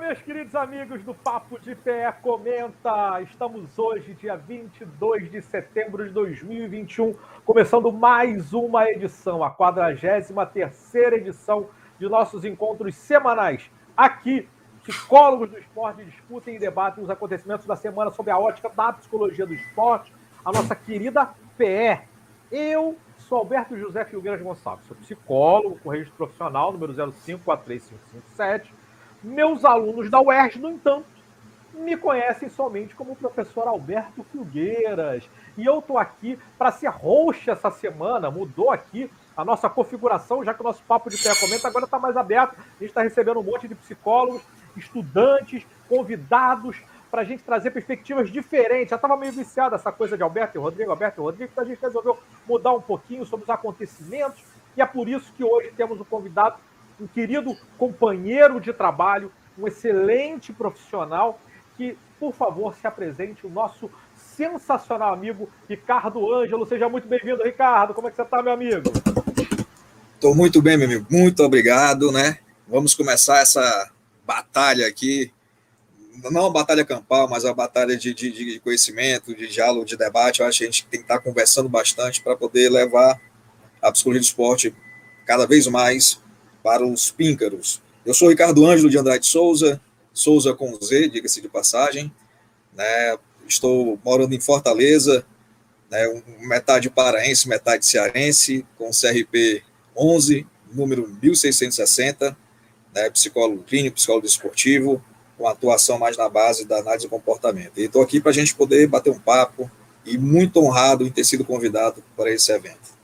meus queridos amigos do Papo de Pé Comenta. Estamos hoje, dia 22 de setembro de 2021, começando mais uma edição, a 43ª edição de nossos encontros semanais. Aqui, psicólogos do esporte discutem e debatem os acontecimentos da semana sob a ótica da psicologia do esporte, a nossa querida PE. Eu sou Alberto José Filgueiras Gonçalves, sou psicólogo com registro profissional, número 0543557 meus alunos da UERJ, no entanto, me conhecem somente como o professor Alberto Filgueiras. E eu estou aqui para ser host essa semana. Mudou aqui a nossa configuração, já que o nosso papo de pé comenta agora está mais aberto. A gente está recebendo um monte de psicólogos, estudantes, convidados, para a gente trazer perspectivas diferentes. Já estava meio viciado essa coisa de Alberto e Rodrigo, Alberto e Rodrigo, então a gente resolveu mudar um pouquinho sobre os acontecimentos. E é por isso que hoje temos um convidado um querido companheiro de trabalho, um excelente profissional, que, por favor, se apresente o nosso sensacional amigo Ricardo Ângelo. Seja muito bem-vindo, Ricardo. Como é que você está, meu amigo? Estou muito bem, meu amigo. Muito obrigado, né? Vamos começar essa batalha aqui. Não uma batalha campal, mas uma batalha de, de, de conhecimento, de diálogo, de debate. Eu acho que a gente tem que estar conversando bastante para poder levar a psicologia do esporte cada vez mais para os píncaros. Eu sou Ricardo Ângelo de Andrade Souza, Souza com Z, diga-se de passagem. Né? Estou morando em Fortaleza, né? metade paraense, metade cearense, com CRP 11, número 1660, né? psicólogo clínico, psicólogo esportivo, com atuação mais na base da análise do comportamento. E estou aqui para a gente poder bater um papo e muito honrado em ter sido convidado para esse evento.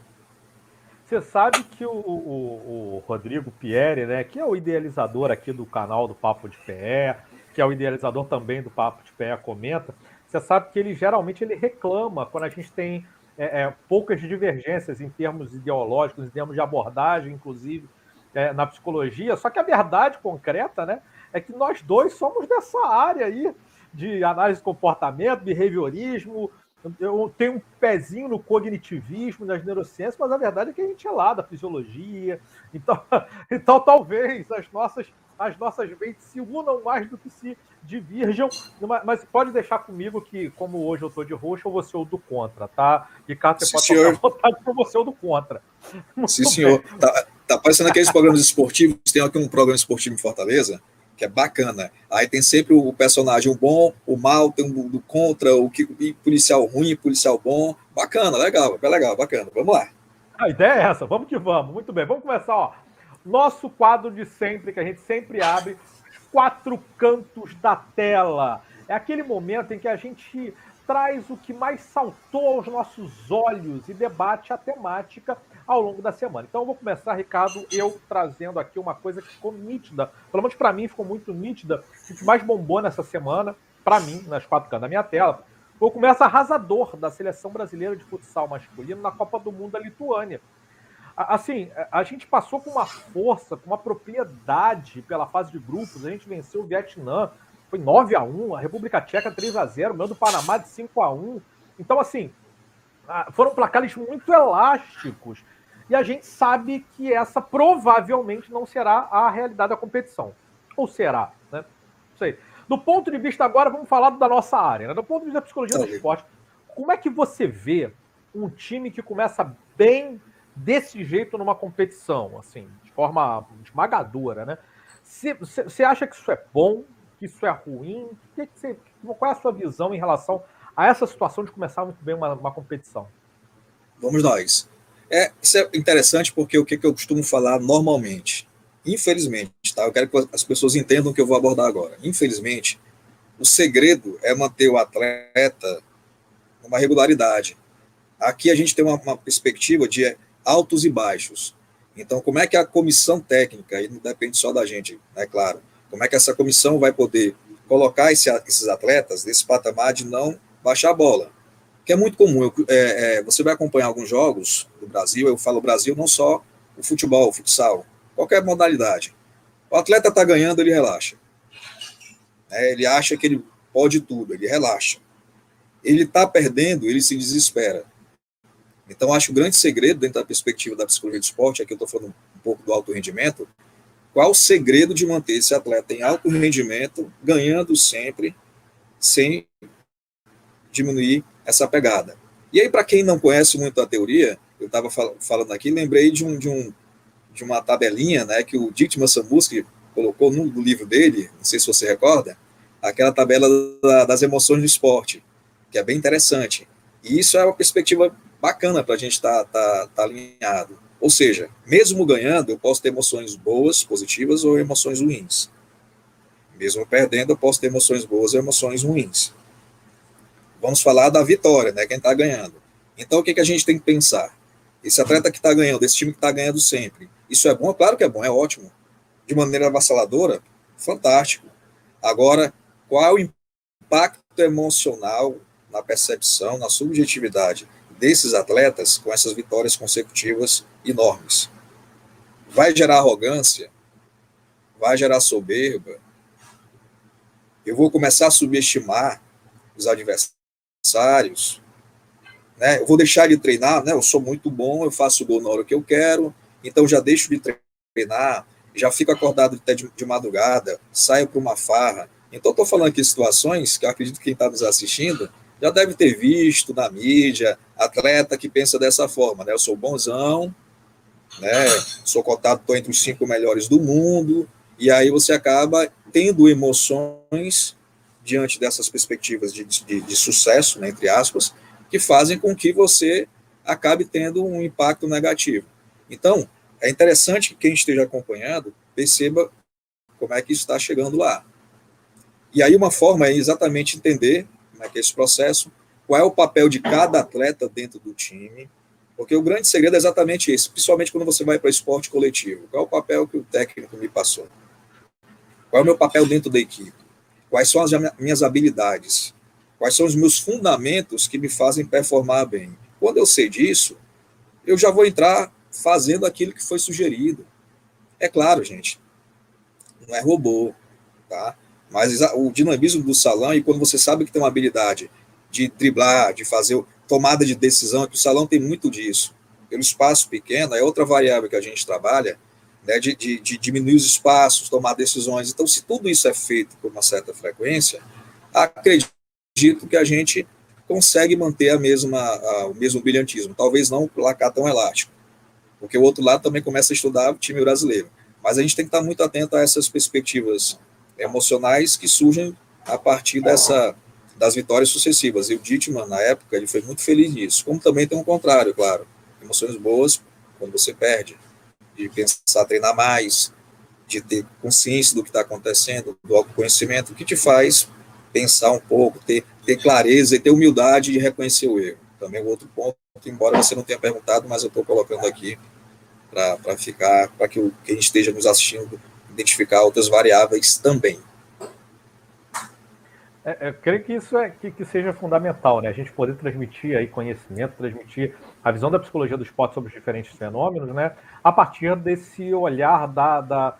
Você sabe que o, o, o, Rodrigo Pierre, né, que é o idealizador aqui do canal do Papo de Pé, que é o idealizador também do Papo de Pé, comenta. Você sabe que ele geralmente ele reclama quando a gente tem é, é, poucas divergências em termos ideológicos, em termos de abordagem, inclusive é, na psicologia. Só que a verdade concreta, né, é que nós dois somos dessa área aí de análise de comportamento, behaviorismo, eu tenho um pezinho no cognitivismo, nas neurociências, mas a verdade é que a gente é lá da fisiologia. Então, então talvez as nossas, as nossas mentes se unam mais do que se divirjam. Mas pode deixar comigo que, como hoje eu estou de roxo, eu vou ser o do contra, tá? Ricardo, você Sim, pode senhor. vontade para você o do contra. Muito Sim, bem. senhor. Tá, tá parecendo aqueles programas esportivos. Tem aqui um programa esportivo em Fortaleza que é bacana. Aí tem sempre o personagem o bom, o mal, tem o do contra, o que policial ruim, policial bom. Bacana, legal, é legal, bacana. Vamos lá. A ideia é essa, vamos que vamos. Muito bem, vamos começar, ó. Nosso quadro de sempre, que a gente sempre abre, quatro cantos da tela. É aquele momento em que a gente traz o que mais saltou aos nossos olhos e debate a temática ao longo da semana. Então eu vou começar, Ricardo, eu trazendo aqui uma coisa que ficou nítida, pelo menos para mim ficou muito nítida, que mais bombou nessa semana, para mim, nas quatro cantos da minha tela, foi o começo arrasador da seleção brasileira de futsal masculino na Copa do Mundo da Lituânia. Assim, a gente passou com uma força, com uma propriedade pela fase de grupos, a gente venceu o Vietnã, foi 9 a 1 a República Tcheca 3 a 0 o meu do Panamá de 5 a 1 Então, assim, foram placares muito elásticos e a gente sabe que essa provavelmente não será a realidade da competição. Ou será, né? Não sei. Do ponto de vista agora, vamos falar da nossa área, né? do ponto de vista da psicologia do esporte, como é que você vê um time que começa bem desse jeito numa competição, assim, de forma esmagadora, né? Você acha que isso é bom, que isso é ruim? Que que você, qual é a sua visão em relação a essa situação de começar muito bem uma, uma competição? Vamos nós. É, isso é interessante porque o que, que eu costumo falar normalmente, infelizmente, tá? Eu quero que as pessoas entendam o que eu vou abordar agora. Infelizmente, o segredo é manter o atleta numa regularidade. Aqui a gente tem uma, uma perspectiva de altos e baixos. Então, como é que a comissão técnica, e não depende só da gente, é né, claro, como é que essa comissão vai poder colocar esse, esses atletas nesse patamar de não baixar a bola? Que é muito comum. Eu, é, é, você vai acompanhar alguns jogos do Brasil, eu falo Brasil, não só o futebol, o futsal, qualquer modalidade. O atleta está ganhando, ele relaxa. É, ele acha que ele pode tudo, ele relaxa. Ele está perdendo, ele se desespera. Então, acho que o grande segredo, dentro da perspectiva da psicologia do esporte, aqui eu estou falando um pouco do alto rendimento, qual o segredo de manter esse atleta em alto rendimento, ganhando sempre, sem diminuir essa pegada. E aí, para quem não conhece muito a teoria, eu estava falando aqui, lembrei de, um, de, um, de uma tabelinha né, que o Dietmar Samuski colocou no, no, livro dele, não sei se você recorda, aquela tabela da, das emoções do esporte, que é bem interessante. E isso é uma perspectiva bacana para a gente estar tá, tá, tá alinhado. Ou seja, mesmo ganhando, eu posso ter emoções boas, positivas ou emoções ruins. Mesmo perdendo, eu posso ter emoções boas ou emoções ruins. Vamos falar da vitória, né? Quem está ganhando. Então, o que, que a gente tem que pensar? Esse atleta que está ganhando, esse time que está ganhando sempre, isso é bom? Claro que é bom, é ótimo. De maneira avassaladora, fantástico. Agora, qual o impacto emocional na percepção, na subjetividade desses atletas com essas vitórias consecutivas enormes. Vai gerar arrogância, vai gerar soberba. Eu vou começar a subestimar os adversários, né? Eu vou deixar de treinar, né? Eu sou muito bom, eu faço gol na hora que eu quero, então já deixo de treinar, já fico acordado até de, de madrugada, saio para uma farra. Então, estou falando aqui situações que eu acredito que quem está nos assistindo já deve ter visto na mídia atleta que pensa dessa forma, né? Eu sou bonzão, né? Sou cotado, estou entre os cinco melhores do mundo, e aí você acaba tendo emoções diante dessas perspectivas de, de, de sucesso, né, entre aspas, que fazem com que você acabe tendo um impacto negativo. Então, é interessante que quem esteja acompanhando perceba como é que isso está chegando lá. E aí uma forma é exatamente entender como é que é esse processo, qual é o papel de cada atleta dentro do time, porque o grande segredo é exatamente esse, principalmente quando você vai para esporte coletivo. Qual é o papel que o técnico me passou? Qual é o meu papel dentro da equipe? Quais são as minhas habilidades? Quais são os meus fundamentos que me fazem performar bem? Quando eu sei disso, eu já vou entrar fazendo aquilo que foi sugerido. É claro, gente, não é robô, tá? Mas o dinamismo do salão, e quando você sabe que tem uma habilidade de driblar, de fazer tomada de decisão, que o salão tem muito disso. Pelo espaço pequeno, é outra variável que a gente trabalha, né, de, de, de diminuir os espaços, tomar decisões. Então, se tudo isso é feito com uma certa frequência, acredito que a gente consegue manter a mesma, a, o mesmo brilhantismo. Talvez não placar tão elástico, porque o outro lado também começa a estudar o time brasileiro. Mas a gente tem que estar muito atento a essas perspectivas emocionais que surgem a partir dessa das vitórias sucessivas. E o Dittman, na época, ele foi muito feliz nisso. Como também tem um contrário, claro. Emoções boas quando você perde. De pensar, treinar mais, de ter consciência do que está acontecendo, do autoconhecimento, que te faz pensar um pouco, ter, ter clareza e ter humildade de reconhecer o erro. Também o outro ponto, embora você não tenha perguntado, mas eu estou colocando aqui para ficar, para que quem esteja nos assistindo identificar outras variáveis também. É, eu creio que isso é que, que, seja fundamental, né? A gente poder transmitir aí conhecimento, transmitir a visão da psicologia do esporte sobre os diferentes fenômenos, né? A partir desse olhar da, da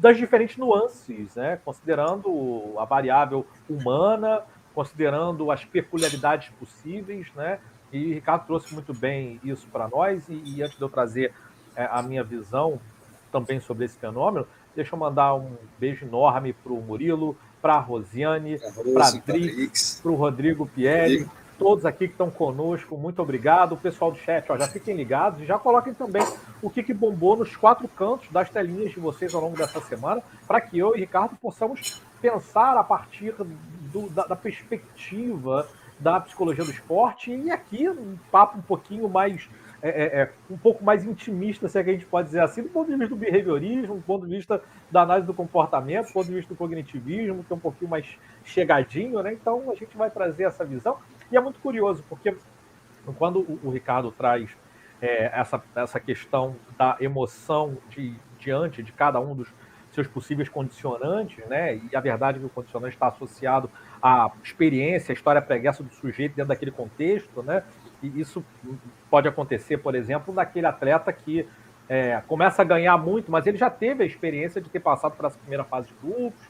das diferentes nuances, né? Considerando a variável humana, considerando as peculiaridades possíveis, né? E o Ricardo trouxe muito bem isso para nós. E, e, antes de eu trazer é, a minha visão também sobre esse fenômeno, deixa eu mandar um beijo enorme para o Murilo, para a Rosiane, para a Dri, para o Rodrigo Pierre, Rodrigo. todos aqui que estão conosco, muito obrigado. O pessoal do chat, ó, já fiquem ligados e já coloquem também o que, que bombou nos quatro cantos das telinhas de vocês ao longo dessa semana, para que eu e Ricardo possamos pensar a partir do, da, da perspectiva da psicologia do esporte e aqui um papo um pouquinho mais é, é, é, um pouco mais intimista, se é que a gente pode dizer assim, do ponto de vista do behaviorismo, do ponto de vista da análise do comportamento, do ponto de vista do cognitivismo, que é um pouquinho mais chegadinho, né? Então a gente vai trazer essa visão. E é muito curioso, porque quando o, o Ricardo traz é, essa, essa questão da emoção de, diante de cada um dos seus possíveis condicionantes, né? E a verdade é que o condicionante está associado à experiência, à história pregressa do sujeito dentro daquele contexto, né? E isso pode acontecer, por exemplo, daquele atleta que é, começa a ganhar muito, mas ele já teve a experiência de ter passado por essa primeira fase de grupos,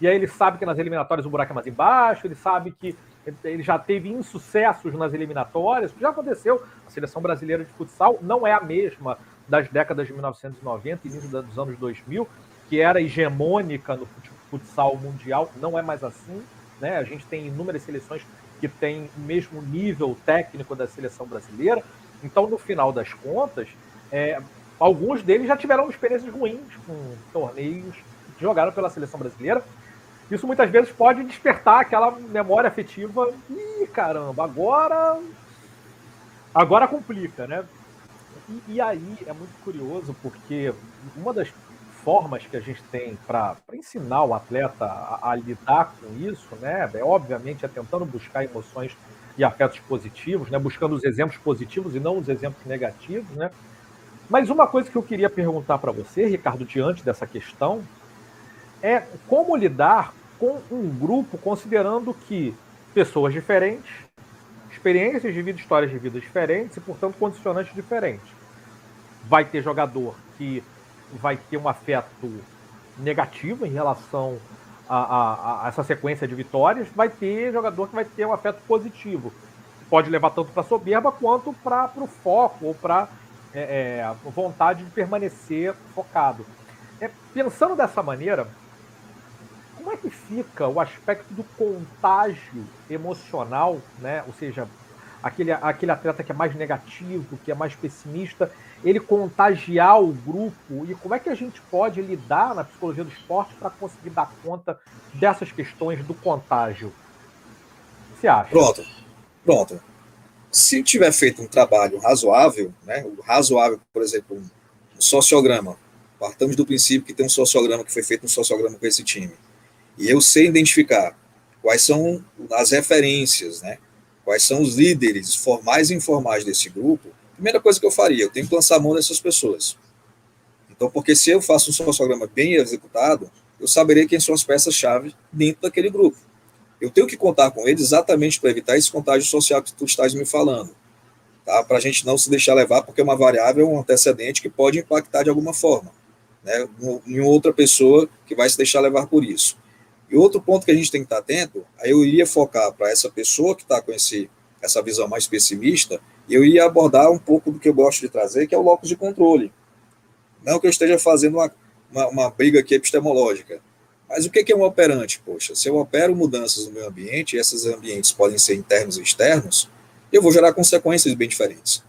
e aí ele sabe que nas eliminatórias o buraco é mais embaixo, ele sabe que ele já teve insucessos nas eliminatórias, já aconteceu, a seleção brasileira de futsal não é a mesma das décadas de 1990 e início dos anos 2000, que era hegemônica no futsal mundial, não é mais assim. Né? A gente tem inúmeras seleções que têm o mesmo nível técnico da seleção brasileira. Então, no final das contas, é, alguns deles já tiveram experiências ruins com torneios que jogaram pela seleção brasileira. Isso muitas vezes pode despertar aquela memória afetiva. Ih, caramba, agora. Agora complica, né? E, e aí é muito curioso, porque uma das formas que a gente tem para ensinar o atleta a, a, lidar com isso, né? É, obviamente é tentando buscar emoções e afetos positivos, né? Buscando os exemplos positivos e não os exemplos negativos, né? Mas uma coisa que eu queria perguntar para você, Ricardo, diante dessa questão, é como lidar com um grupo considerando que pessoas diferentes, experiências de vida, histórias de vida diferentes e, portanto, condicionantes diferentes. Vai ter jogador que vai ter um afeto negativo em relação a, a, a essa sequência de vitórias, vai ter jogador que vai ter um afeto positivo. Pode levar tanto para soberba quanto para o foco ou para é, é, vontade de permanecer focado. É, pensando dessa maneira, como é que fica o aspecto do contágio emocional, né? Ou seja, aquele, aquele atleta que é mais negativo, que é mais pessimista, ele contagiar o grupo e como é que a gente pode lidar na psicologia do esporte para conseguir dar conta dessas questões do contágio? O que você acha? Pronto, pronto. Se tiver feito um trabalho razoável, né, razoável, por exemplo, um sociograma, partamos do princípio que tem um sociograma que foi feito um sociograma com esse time, e eu sei identificar quais são as referências, né, quais são os líderes formais e informais desse grupo, primeira coisa que eu faria, eu tenho que lançar a mão dessas pessoas. Então, porque se eu faço um sociograma bem executado, eu saberei quem são as peças-chave dentro daquele grupo. Eu tenho que contar com eles exatamente para evitar esse contágio social que tu estás me falando. Tá? Para a gente não se deixar levar, porque é uma variável, um antecedente que pode impactar de alguma forma. Né? Em outra pessoa que vai se deixar levar por isso. E outro ponto que a gente tem que estar atento, aí eu iria focar para essa pessoa que está com esse, essa visão mais pessimista, eu ia abordar um pouco do que eu gosto de trazer, que é o locus de controle. Não que eu esteja fazendo uma, uma, uma briga aqui epistemológica, mas o que é um operante? Poxa, se eu opero mudanças no meu ambiente, e esses ambientes podem ser internos e externos, eu vou gerar consequências bem diferentes.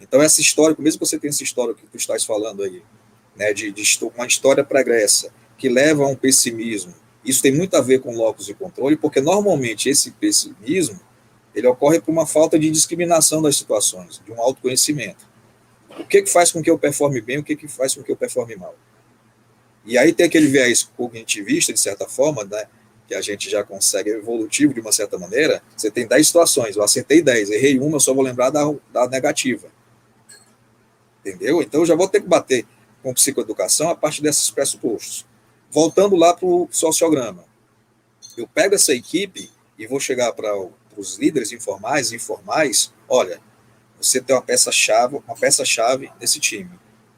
Então, essa história, mesmo que você tenha essa história que tu estás falando aí, né, de, de uma história pregressa, que leva a um pessimismo, isso tem muito a ver com locus de controle, porque normalmente esse pessimismo ele ocorre por uma falta de discriminação das situações, de um autoconhecimento. O que, que faz com que eu performe bem, o que, que faz com que eu performe mal? E aí tem aquele viés cognitivista, de certa forma, né, que a gente já consegue evolutivo de uma certa maneira, você tem 10 situações, eu acertei 10, errei uma, eu só vou lembrar da, da negativa. Entendeu? Então eu já vou ter que bater com psicoeducação a partir desses pressupostos. Voltando lá para o sociograma. Eu pego essa equipe e vou chegar para os líderes informais e informais, olha, você tem uma peça-chave, uma peça-chave desse time.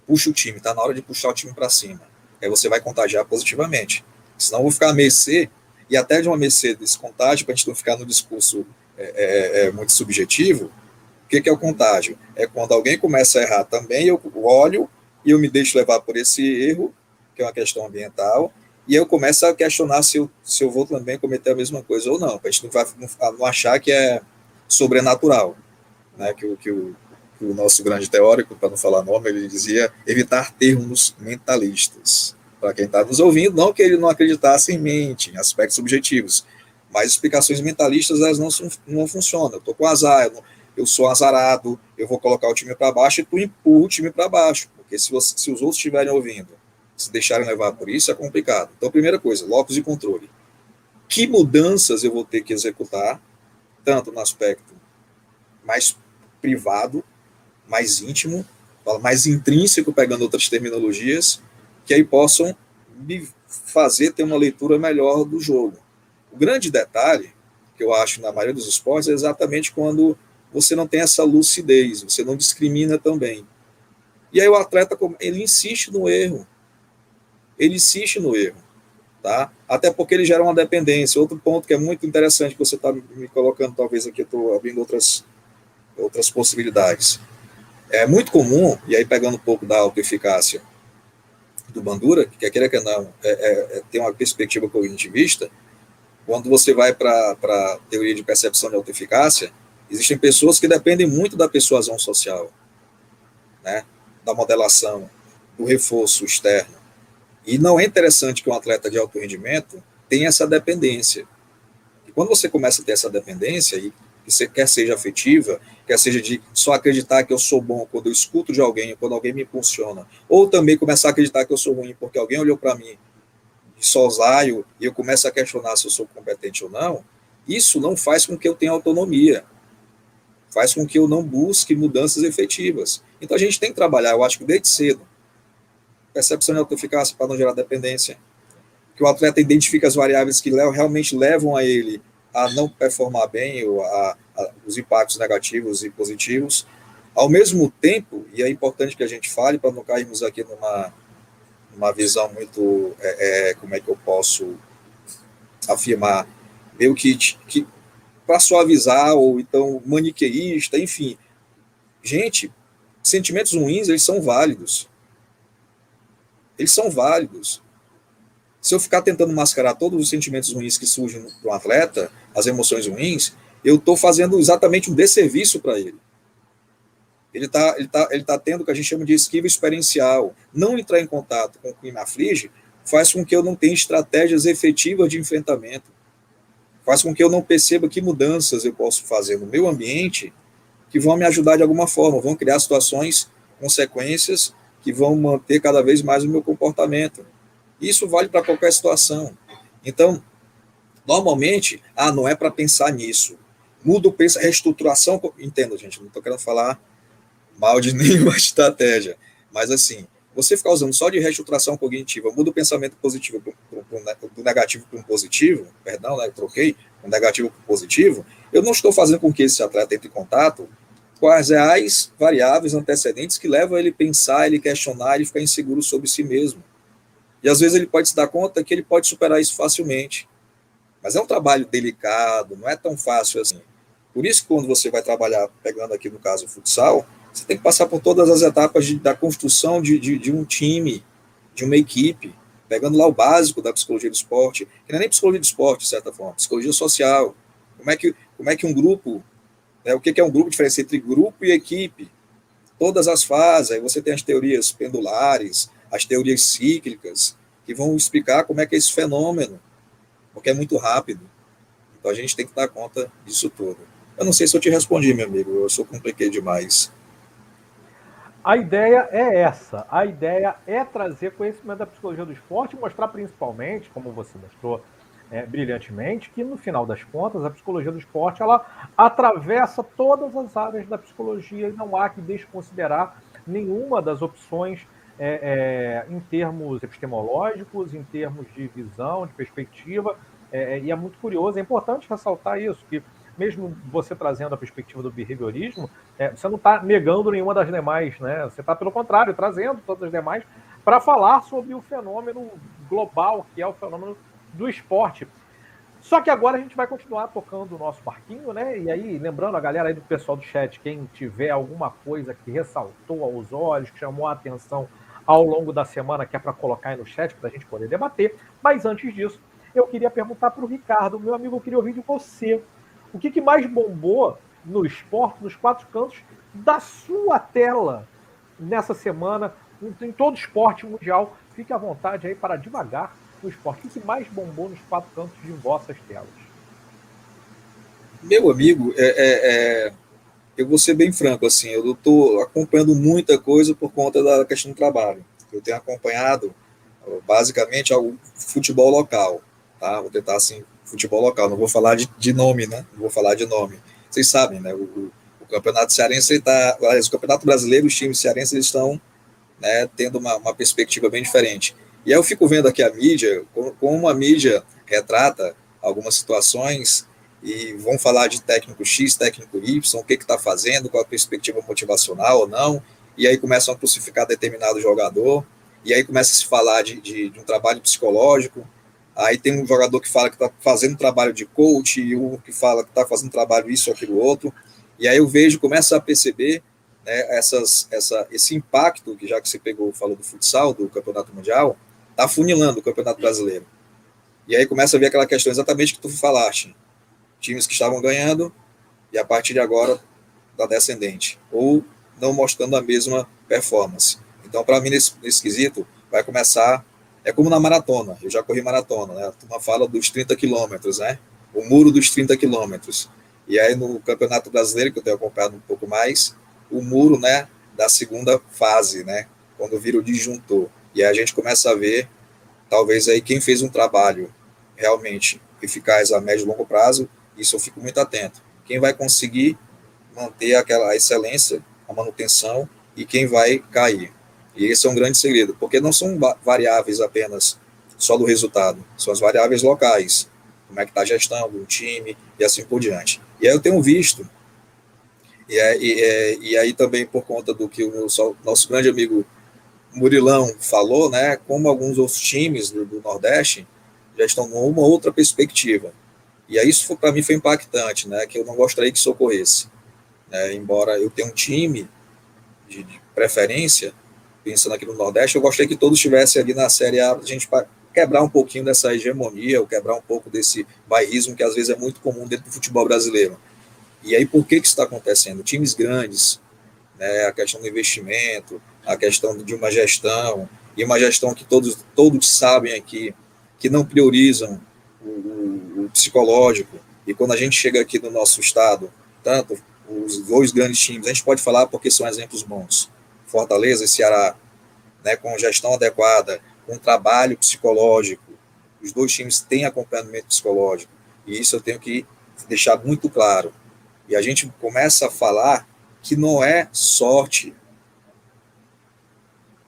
Puxa o time, está na hora de puxar o time para cima. Aí você vai contagiar positivamente. Senão eu vou ficar a mercê, e até de uma mercê desse contágio, para a gente não ficar no discurso é, é, é, muito subjetivo, o que, que é o contágio? É quando alguém começa a errar também, eu olho e eu me deixo levar por esse erro, que é uma questão ambiental, e eu começo a questionar se eu, se eu vou também cometer a mesma coisa ou não, para a gente não, vai, não achar que é sobrenatural, né, que, o, que, o, que o nosso grande teórico, para não falar nome, ele dizia evitar termos mentalistas. Para quem está nos ouvindo, não que ele não acreditasse em mente, em aspectos subjetivos, mas explicações mentalistas elas não, não funcionam. Eu estou com azar, eu, eu sou azarado, eu vou colocar o time para baixo e tu empurra o time para baixo, porque se, você, se os outros estiverem ouvindo se deixarem levar por isso, é complicado. Então, primeira coisa, locus de controle. Que mudanças eu vou ter que executar, tanto no aspecto mais privado, mais íntimo, mais intrínseco, pegando outras terminologias, que aí possam me fazer ter uma leitura melhor do jogo. O grande detalhe, que eu acho na maioria dos esportes, é exatamente quando você não tem essa lucidez, você não discrimina também. E aí o atleta, ele insiste no erro ele insiste no erro, tá? Até porque ele gera uma dependência. Outro ponto que é muito interessante que você está me colocando, talvez aqui eu estou abrindo outras, outras possibilidades. É muito comum, e aí pegando um pouco da autoeficácia do Bandura, que queira que não, é, é, é, tem uma perspectiva cognitivista, quando você vai para a teoria de percepção de autoeficácia, existem pessoas que dependem muito da persuasão social, né, da modelação, do reforço externo. E não é interessante que um atleta de alto rendimento tenha essa dependência. E quando você começa a ter essa dependência, e quer seja afetiva, quer seja de só acreditar que eu sou bom quando eu escuto de alguém, quando alguém me impulsiona, ou também começar a acreditar que eu sou ruim porque alguém olhou para mim de sozaio e eu começo a questionar se eu sou competente ou não, isso não faz com que eu tenha autonomia, faz com que eu não busque mudanças efetivas. Então a gente tem que trabalhar, eu acho que desde cedo, percepção de autoeficácia para não gerar dependência, que o atleta identifique as variáveis que realmente levam a ele a não performar bem, ou a, a, os impactos negativos e positivos. Ao mesmo tempo, e é importante que a gente fale para não cairmos aqui numa, numa visão muito, é, é, como é que eu posso afirmar, meio que, que para suavizar, ou então maniqueísta, enfim. Gente, sentimentos ruins, eles são válidos. Eles são válidos. Se eu ficar tentando mascarar todos os sentimentos ruins que surgem para um atleta, as emoções ruins, eu estou fazendo exatamente um desserviço para ele. Ele está ele tá, ele tá tendo o que a gente chama de esquiva experiencial. Não entrar em contato com o que me aflige faz com que eu não tenha estratégias efetivas de enfrentamento. Faz com que eu não perceba que mudanças eu posso fazer no meu ambiente que vão me ajudar de alguma forma, vão criar situações, consequências que vão manter cada vez mais o meu comportamento. Isso vale para qualquer situação. Então, Normalmente, ah, não é para pensar nisso. Muda o pensa, reestruturação. Entendo, gente, não estou querendo falar mal de nenhuma estratégia, mas assim, você ficar usando só de reestruturação cognitiva, muda o pensamento positivo pro, pro, pro, do negativo para um positivo, perdão, né, troquei, um negativo para um positivo, eu não estou fazendo com que esse atleta entre em contato as reais variáveis antecedentes que levam ele a pensar, ele questionar, ele ficar inseguro sobre si mesmo. E às vezes ele pode se dar conta que ele pode superar isso facilmente. Mas é um trabalho delicado, não é tão fácil assim. Por isso, quando você vai trabalhar, pegando aqui no caso o futsal, você tem que passar por todas as etapas de, da construção de, de, de, um time, de uma equipe, pegando lá o básico da psicologia do esporte, que não é nem psicologia do esporte, de certa forma, psicologia social. Como é que, como é que um grupo, né, o que é um grupo, diferente entre grupo e equipe, todas as fases, aí você tem as teorias pendulares, as teorias cíclicas, que vão explicar como é que é esse fenômeno porque é muito rápido. Então a gente tem que dar conta disso tudo. Eu não sei se eu te respondi, meu amigo, eu sou compliquei demais. A ideia é essa. A ideia é trazer conhecimento da psicologia do esporte e mostrar principalmente, como você mostrou é, brilhantemente, que no final das contas a psicologia do esporte ela atravessa todas as áreas da psicologia e não há que desconsiderar nenhuma das opções é, é, em termos epistemológicos, em termos de visão, de perspectiva, é, é, e é muito curioso, é importante ressaltar isso, que mesmo você trazendo a perspectiva do behaviorismo, é, você não está negando nenhuma das demais, né? Você está, pelo contrário, trazendo todas as demais para falar sobre o fenômeno global, que é o fenômeno do esporte. Só que agora a gente vai continuar tocando o nosso barquinho, né? E aí, lembrando a galera aí do pessoal do chat, quem tiver alguma coisa que ressaltou aos olhos, que chamou a atenção ao longo da semana, que é para colocar aí no chat para a gente poder debater. Mas antes disso, eu queria perguntar para o Ricardo, meu amigo, eu queria ouvir de você. O que, que mais bombou no esporte, nos quatro cantos da sua tela nessa semana, em todo esporte mundial? Fique à vontade aí para devagar no esporte. O que, mais bombou nos quatro cantos de vossas telas? Meu amigo, é, é, é eu vou ser bem franco, assim, eu estou acompanhando muita coisa por conta da questão do trabalho. Eu tenho acompanhado basicamente o futebol local, tá? Vou tentar assim, futebol local, não vou falar de, de nome, né? Não vou falar de nome. Vocês sabem, né? O, o campeonato cearense está, o campeonato brasileiro, os times cearenses estão né, tendo uma, uma, perspectiva bem diferente. E aí eu fico vendo aqui a mídia, como, a mídia retrata algumas situações e vão falar de técnico X, técnico Y, o que está fazendo, qual a perspectiva motivacional ou não, e aí começam a crucificar determinado jogador, e aí começa a se falar de, de, de um trabalho psicológico, aí tem um jogador que fala que está fazendo trabalho de coach, e um que fala que está fazendo trabalho isso ou aquilo outro, e aí eu vejo, começo a perceber né, essas, essa, esse impacto, que já que você pegou, falou do futsal, do Campeonato Mundial, está funilando o Campeonato Brasileiro. E aí começa a ver aquela questão exatamente que tu falaste. Times que estavam ganhando e a partir de agora da descendente. Ou não mostrando a mesma performance. Então, para mim, nesse, quesito, vai começar. É como na maratona. Eu já corri maratona, né? A turma fala dos 30 quilômetros, né? O muro dos 30 quilômetros. E aí, no Campeonato Brasileiro, que eu tenho acompanhado um pouco mais, o muro, né? Da segunda fase, né? Quando vira o disjuntor. E aí a gente começa a ver, talvez aí, quem fez um trabalho realmente eficaz a médio e longo prazo, isso eu fico muito atento. Quem vai conseguir manter aquela excelência, a manutenção, e quem vai cair. E esse é um grande segredo, porque não são variáveis apenas só do resultado, são as variáveis locais, como é que está a gestão do time e assim por diante. E aí eu tenho visto, e, é, e, é, e aí também por conta do que o meu, nosso grande amigo Murilão falou, né, como alguns outros times do, do Nordeste já estão numa outra perspectiva. E aí isso para mim foi impactante, né, que eu não gostaria que isso ocorresse. Né, embora eu tenha um time de, de preferência, pensando aqui no Nordeste, eu gostaria que todos estivessem ali na Série A, a gente quebrar um pouquinho dessa hegemonia, ou quebrar um pouco desse bairrismo que às vezes é muito comum dentro do futebol brasileiro. E aí, por que, que isso está acontecendo? Times grandes, né, a questão do investimento, a questão de uma gestão, e uma gestão que todos, todos sabem aqui, que não priorizam o, o, o psicológico, e quando a gente chega aqui no nosso estado, tanto os dois grandes times, a gente pode falar porque são exemplos bons, Fortaleza e Ceará, né, com gestão adequada, com trabalho psicológico. Os dois times têm acompanhamento psicológico. E isso eu tenho que deixar muito claro. E a gente começa a falar que não é sorte.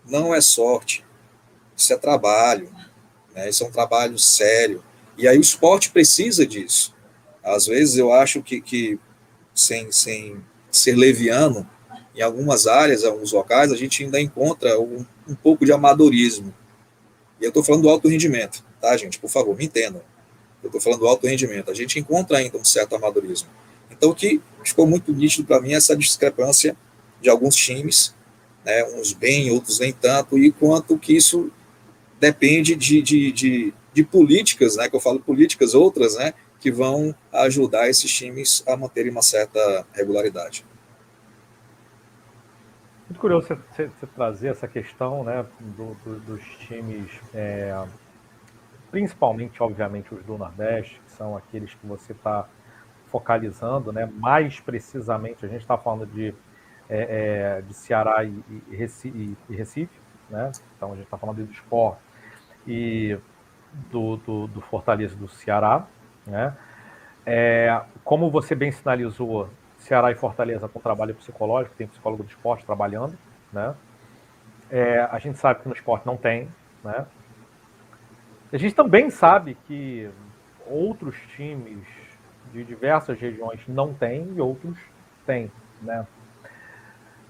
Não é sorte. Isso é trabalho. Né? Isso é um trabalho sério. E aí o esporte precisa disso. Às vezes eu acho que, que sem, sem ser leviano, em algumas áreas, em alguns locais, a gente ainda encontra um, um pouco de amadorismo. E eu estou falando do alto rendimento, tá, gente? Por favor, me entendam. Eu estou falando do alto rendimento. A gente encontra ainda um certo amadorismo. Então, o que ficou muito nítido para mim é essa discrepância de alguns times, né, uns bem, outros nem tanto, e quanto que isso depende de, de, de, de políticas, né, que eu falo políticas, outras, né, que vão ajudar esses times a manterem uma certa regularidade. Muito curioso você, você, trazer essa questão né, do, do, dos times, é, principalmente, obviamente, os do Nordeste, que são aqueles que você está focalizando, né, mais precisamente, a gente está falando de, é, é, de Ceará e, e, Recife, e, Recife, né, então a gente está falando do esporte e do, do, do Fortaleza do Ceará. Né, é, como você bem sinalizou, Ceará e Fortaleza com trabalho psicológico, tem psicólogo do esporte trabalhando, né? É, a gente sabe que no esporte não tem, né? A gente também sabe que outros times de diversas regiões não têm e outros têm, né?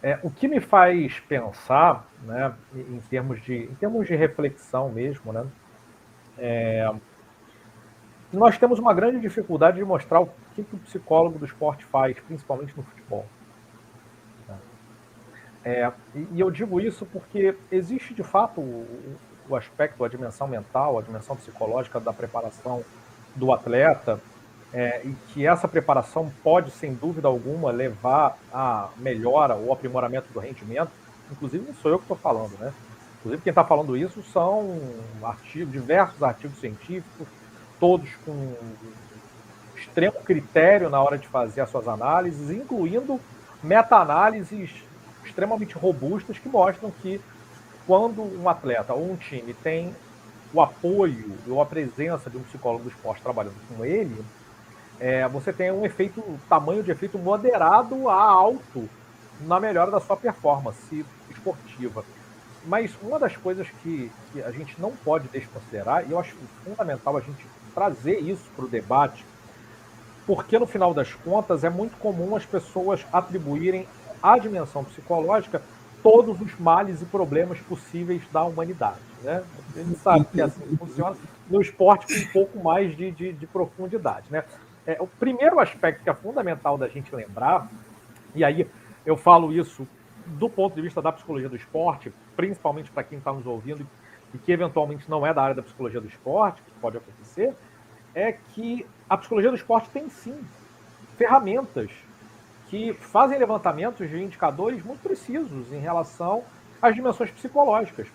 É, o que me faz pensar, né, em termos de, em termos de reflexão mesmo, né, é, nós temos uma grande dificuldade de mostrar o que, que o psicólogo do esporte faz, principalmente no futebol. É, e eu digo isso porque existe de fato o, o, aspecto, a dimensão mental, a dimensão psicológica da preparação do atleta, é, e que essa preparação pode, sem dúvida alguma, levar a melhora ou aprimoramento do rendimento. Inclusive, não sou eu que estou falando, né? Inclusive, quem está falando isso são artigos, diversos artigos científicos, todos com extremo critério na hora de fazer as suas análises, incluindo meta-análises extremamente robustas que mostram que quando um atleta ou um time tem o apoio ou a presença de um psicólogo do esporte trabalhando com ele, é, você tem um efeito, tamanho de efeito moderado a alto na melhora da sua performance esportiva. Mas uma das coisas que, que a gente não pode desconsiderar, e eu acho fundamental a gente trazer isso para o debate, porque no final das contas é muito comum as pessoas atribuírem à dimensão psicológica todos os males e problemas possíveis da humanidade. Né? A gente sabe que assim funciona no esporte com um pouco mais de, de, de profundidade. Né? É, o primeiro aspecto que é fundamental da gente lembrar, e aí eu falo isso do ponto de vista da psicologia do esporte, principalmente para quem está nos ouvindo e que eventualmente não é da área da psicologia do esporte, que pode acontecer, é que a psicologia do esporte tem sim ferramentas que fazem levantamentos de indicadores muito precisos em relação às dimensões psicológicas.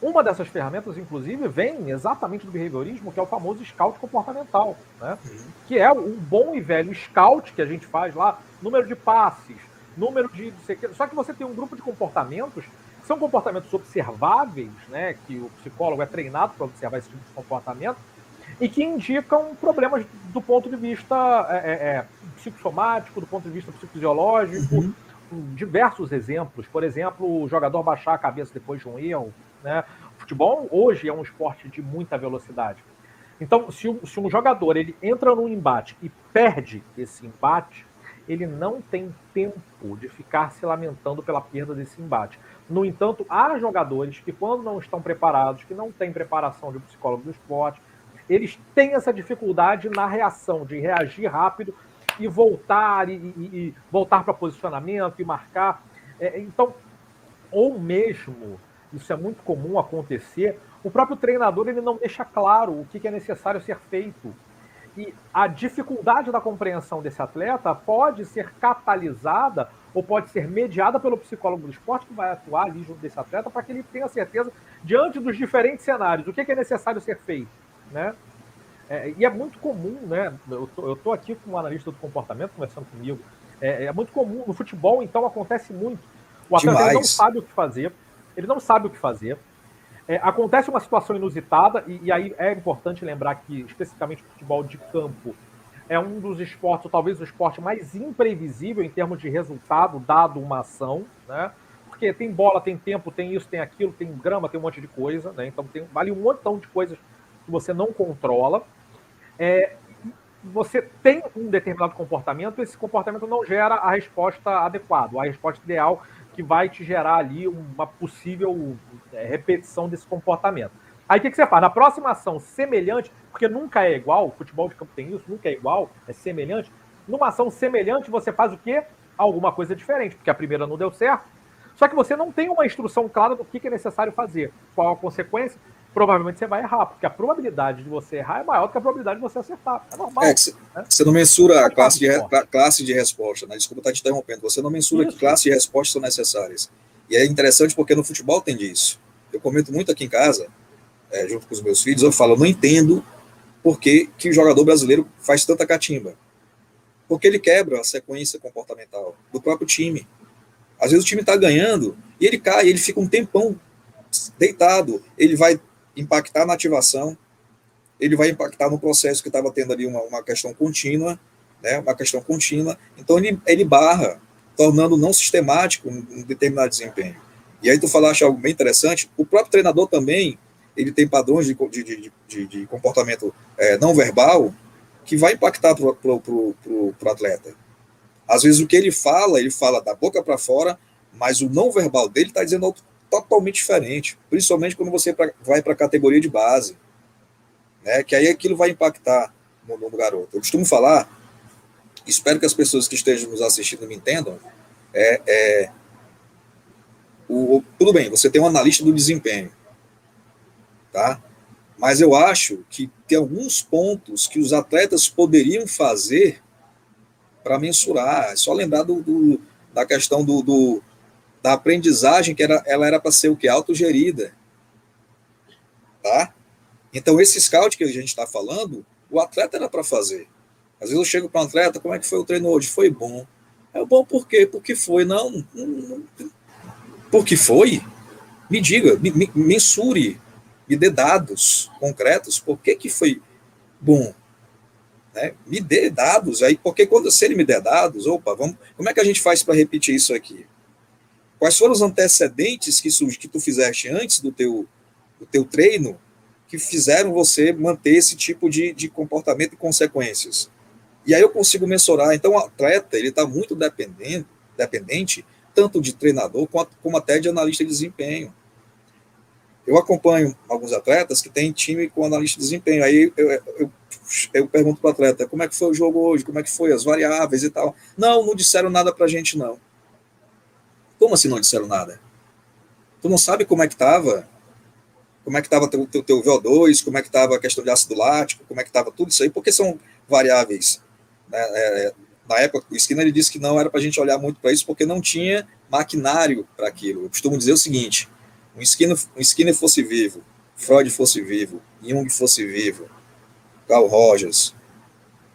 Uma dessas ferramentas, inclusive, vem exatamente do behaviorismo, que é o famoso scout comportamental, né? que é um bom e velho scout que a gente faz lá, número de passes, número de. Só que você tem um grupo de comportamentos que são comportamentos observáveis, né? que o psicólogo é treinado para observar esse tipo de comportamento, e que indicam problemas do ponto de vista é, é, é psicossomático, do ponto de vista psicofisiológico. Uhum. Diversos exemplos. Por exemplo, o jogador baixar a cabeça depois de um erro né? O futebol hoje é um esporte de muita velocidade. Então, se um, se um jogador ele entra num embate e perde esse embate, ele não tem tempo de ficar se lamentando pela perda desse embate. No entanto, há jogadores que, quando não estão preparados, que não têm preparação de um psicólogo do esporte, eles têm essa dificuldade na reação, de reagir rápido e voltar e, e, e voltar para posicionamento e marcar. É, então, ou mesmo isso é muito comum acontecer, o próprio treinador ele não deixa claro o que é necessário ser feito. E a dificuldade da compreensão desse atleta pode ser catalisada ou pode ser mediada pelo psicólogo do esporte que vai atuar ali junto desse atleta para que ele tenha certeza, diante dos diferentes cenários, o que é necessário ser feito. Né? É, e é muito comum, né? Eu tô, eu tô aqui com um analista do comportamento conversando comigo. É, é muito comum. No futebol, então, acontece muito. O atleta não sabe o que fazer ele não sabe o que fazer. É, acontece uma situação inusitada, e, e, aí é importante lembrar que, especificamente, o futebol de campo é um dos esportes, talvez o esporte mais imprevisível em termos de resultado, dado uma ação, né? Porque tem bola, tem tempo, tem isso, tem aquilo, tem grama, tem um monte de coisa, né? Então tem, vale um montão de coisas que você não controla. É, você tem um determinado comportamento, esse comportamento não gera a resposta adequada, a resposta ideal que vai te gerar ali uma possível é, repetição desse comportamento. Aí o que, que, você faz? Na próxima ação semelhante, porque nunca é igual, futebol de campo tem isso, nunca é igual, é semelhante. Numa ação semelhante, você faz o quê? Alguma coisa diferente, porque a primeira não deu certo. Só que você não tem uma instrução clara do que, que é necessário fazer. Qual a consequência? Provavelmente você vai errar, porque a probabilidade de você errar é maior do que a probabilidade de você acertar. É normal. É, você, né? você não mensura a classe de, classe de resposta, né? Desculpa estar te interrompendo. Você não mensura Isso. que classe de resposta são necessárias. E é interessante porque no futebol tem disso. Eu comento muito aqui em casa, é, junto com os meus filhos, eu falo, eu não entendo por que, que o jogador brasileiro faz tanta catimba. Porque ele quebra a sequência comportamental do próprio time. Às vezes o time está ganhando e ele cai, ele fica um tempão deitado, ele vai impactar na ativação, ele vai impactar no processo que estava tendo ali uma, uma questão contínua, né, uma questão contínua, então ele, ele barra, tornando não sistemático um, um determinado desempenho. E aí tu falaste algo bem interessante, o próprio treinador também, ele tem padrões de, de, de, de comportamento é, não verbal que vai impactar para o atleta. Às vezes o que ele fala, ele fala da boca para fora, mas o não verbal dele está dizendo totalmente diferente, principalmente quando você vai para a categoria de base, né, que aí aquilo vai impactar no, no, garoto. Eu costumo falar, espero que as pessoas que estejam nos assistindo me entendam, é, é o, tudo bem, você tem um analista do desempenho, tá? Mas eu acho que tem alguns pontos que os atletas poderiam fazer para mensurar. É só lembrar do, do da questão do, do, da aprendizagem, que era, ela era para ser o que? Autogerida. Tá? Então, esse scout que a gente está falando, o atleta era para fazer. Às vezes eu chego para um atleta, como é que foi o treino hoje? Foi bom. É bom por quê? Porque foi. Não, porque foi. Me diga, me, me, mensure, me dê dados concretos. Por que, que foi bom? Né? Me dê dados. Aí, porque quando se ele me der dados, opa, vamos, como é que a gente faz para repetir isso aqui? Quais foram os antecedentes que, que tu fizeste antes do teu, do teu treino que fizeram você manter esse tipo de, de comportamento e consequências? E aí eu consigo mensurar. Então, o atleta ele está muito dependente, tanto de treinador quanto, como até de analista de desempenho. Eu acompanho alguns atletas que têm time com analista de desempenho. Aí eu, eu, eu pergunto para o atleta como é que foi o jogo hoje, como é que foi as variáveis e tal. Não, não disseram nada para a gente não. Como assim não disseram nada? Tu não sabe como é que estava? Como é que estava teu, teu, teu VO2, como é que estava a questão de ácido lático, como é que estava tudo isso aí, porque são variáveis. Né? É, na época, o Skinner ele disse que não era para a gente olhar muito para isso, porque não tinha maquinário para aquilo. Eu costumo dizer o seguinte: um Skinner, um Skinner fosse vivo, Freud fosse vivo, Jung fosse vivo, Carl Rogers,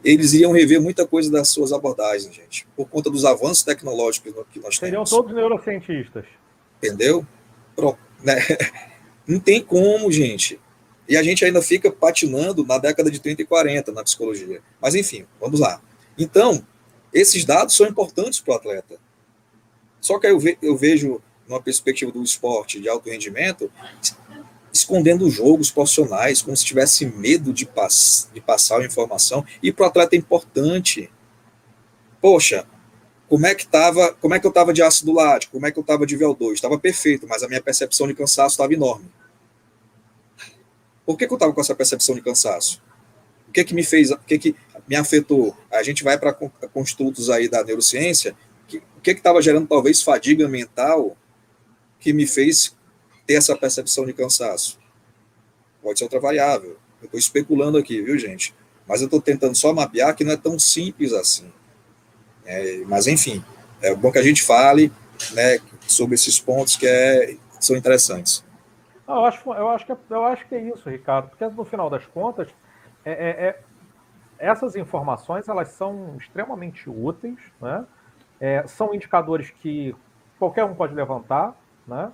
eles iriam rever muita coisa das suas abordagens, gente, por conta dos avanços tecnológicos que nós temos. Seriam todos neurocientistas. Entendeu? Pro, né? Não tem como, gente. E a gente ainda fica patinando na década de 30 e 40 na psicologia. Mas enfim, vamos lá. Então, esses dados são importantes para o atleta. Só que eu, ve eu vejo, numa perspectiva do esporte de alto rendimento, escondendo jogos profissionais, como se tivesse medo de, pass de passar a informação. E para o atleta é importante. Poxa, como é que tava, como é que eu estava de ácido lático, como é que eu estava de VO2? Estava perfeito, mas a minha percepção de cansaço estava enorme. Por que, que eu estava com essa percepção de cansaço? O que que me fez, o que que me afetou? A gente vai para construtos aí da neurociência, que, o que que estava gerando talvez fadiga mental que me fez ter essa percepção de cansaço? Pode ser outra variável. Eu estou especulando aqui, viu, gente? Mas eu estou tentando só mapear que não é tão simples assim. É, mas, enfim, é bom que a gente fale né, sobre esses pontos que é, são interessantes. Não, eu, acho, eu, acho que, é, eu acho que é isso, Ricardo, porque no final das contas, é, é, é essas informações elas são extremamente úteis, né? É, são indicadores que qualquer um pode levantar, né?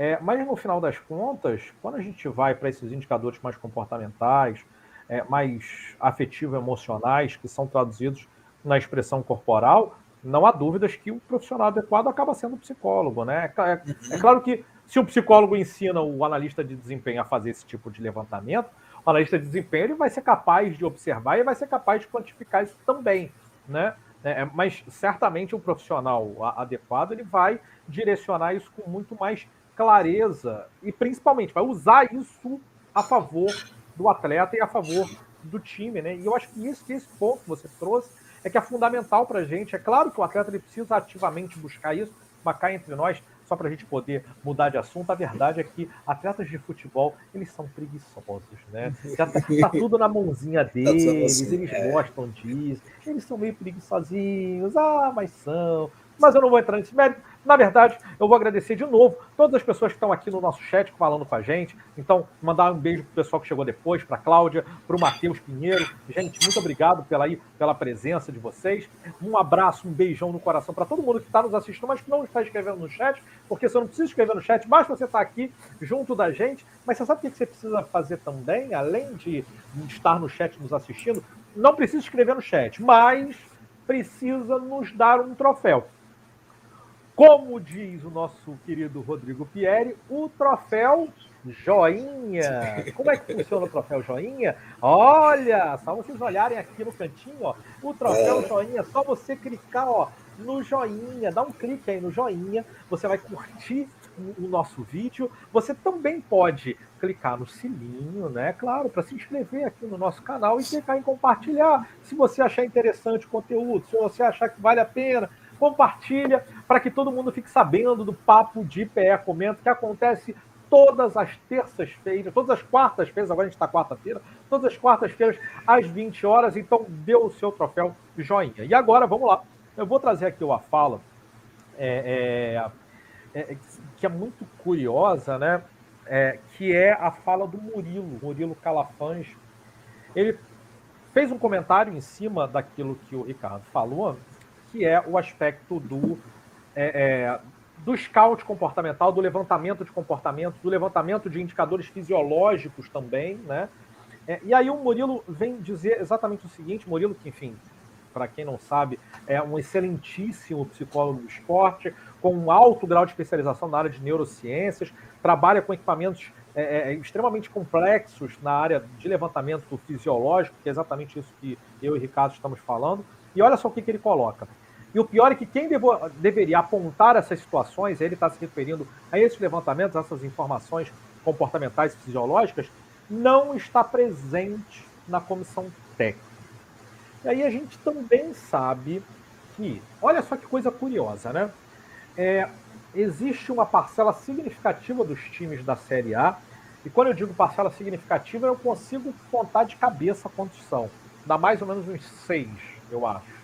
É, mas no final das contas, quando a gente vai para esses indicadores mais comportamentais, é, mais afetivo-emocionais, que são traduzidos na expressão corporal, não há dúvidas que o profissional adequado acaba sendo o psicólogo, né? É, é, é claro que se o psicólogo ensina o analista de desempenho a fazer esse tipo de levantamento, o analista de desempenho ele vai ser capaz de observar e vai ser capaz de quantificar isso também, né? É, mas certamente o profissional adequado ele vai direcionar isso com muito mais clareza e principalmente vai usar isso a favor do atleta e a favor do time, né? E eu acho que isso, esse ponto que você trouxe é que é fundamental para a gente. É claro que o atleta ele precisa ativamente buscar isso, mas cá entre nós, só para a gente poder mudar de assunto, a verdade é que atletas de futebol, eles são preguiçosos, né? Já tá, tá tudo na mãozinha tá deles, eles é. gostam disso, eles são meio preguiçosinhos, ah, mas são. Mas eu não vou entrar nesse mérito, na verdade, eu vou agradecer de novo todas as pessoas que estão aqui no nosso chat falando com a gente. Então, mandar um beijo para o pessoal que chegou depois, para Cláudia, para o Matheus Pinheiro. Gente, muito obrigado pela, pela presença de vocês. Um abraço, um beijão no coração para todo mundo que está nos assistindo, mas que não está escrevendo no chat, porque você não precisa escrever no chat, basta você estar tá aqui junto da gente. Mas você sabe o que você precisa fazer também, além de estar no chat nos assistindo? Não precisa escrever no chat, mas precisa nos dar um troféu. Como diz o nosso querido Rodrigo Pieri, o troféu joinha. Como é que funciona o troféu joinha? Olha, só vocês olharem aqui no cantinho, ó, o troféu é. joinha, só você clicar, ó, no joinha, dá um clique aí no joinha, você vai curtir o nosso vídeo. Você também pode clicar no sininho, né? Claro, para se inscrever aqui no nosso canal e clicar em compartilhar. Se você achar interessante o conteúdo, se você achar que vale a pena, compartilha para que todo mundo fique sabendo do papo de PE Comenta que acontece todas as terças-feiras, todas as quartas-feiras, agora a gente está quarta-feira, todas as quartas-feiras às 20 horas, então dê o seu troféu joinha. E agora, vamos lá, eu vou trazer aqui uma fala é, é, é, que é muito curiosa, né? É, que é a fala do Murilo, Murilo Calafans. Ele fez um comentário em cima daquilo que o Ricardo falou, que é o aspecto do, é, é, do scout comportamental, do levantamento de comportamento, do levantamento de indicadores fisiológicos também, né? É, e aí o Murilo vem dizer exatamente o seguinte, Murilo, que enfim, para quem não sabe, é um excelentíssimo psicólogo do esporte, com um alto grau de especialização na área de neurociências, trabalha com equipamentos é, é, extremamente complexos na área de levantamento fisiológico, que é exatamente isso que eu e Ricardo estamos falando. E olha só o que, que ele coloca. E o pior é que quem devo, deveria apontar essas situações, ele está se referindo a esses levantamentos, a essas informações comportamentais e fisiológicas, não está presente na comissão técnica. E aí a gente também sabe que, olha só que coisa curiosa, né? É, existe uma parcela significativa dos times da Série A, e quando eu digo parcela significativa, eu consigo contar de cabeça quantos são. Dá mais ou menos uns seis, eu acho.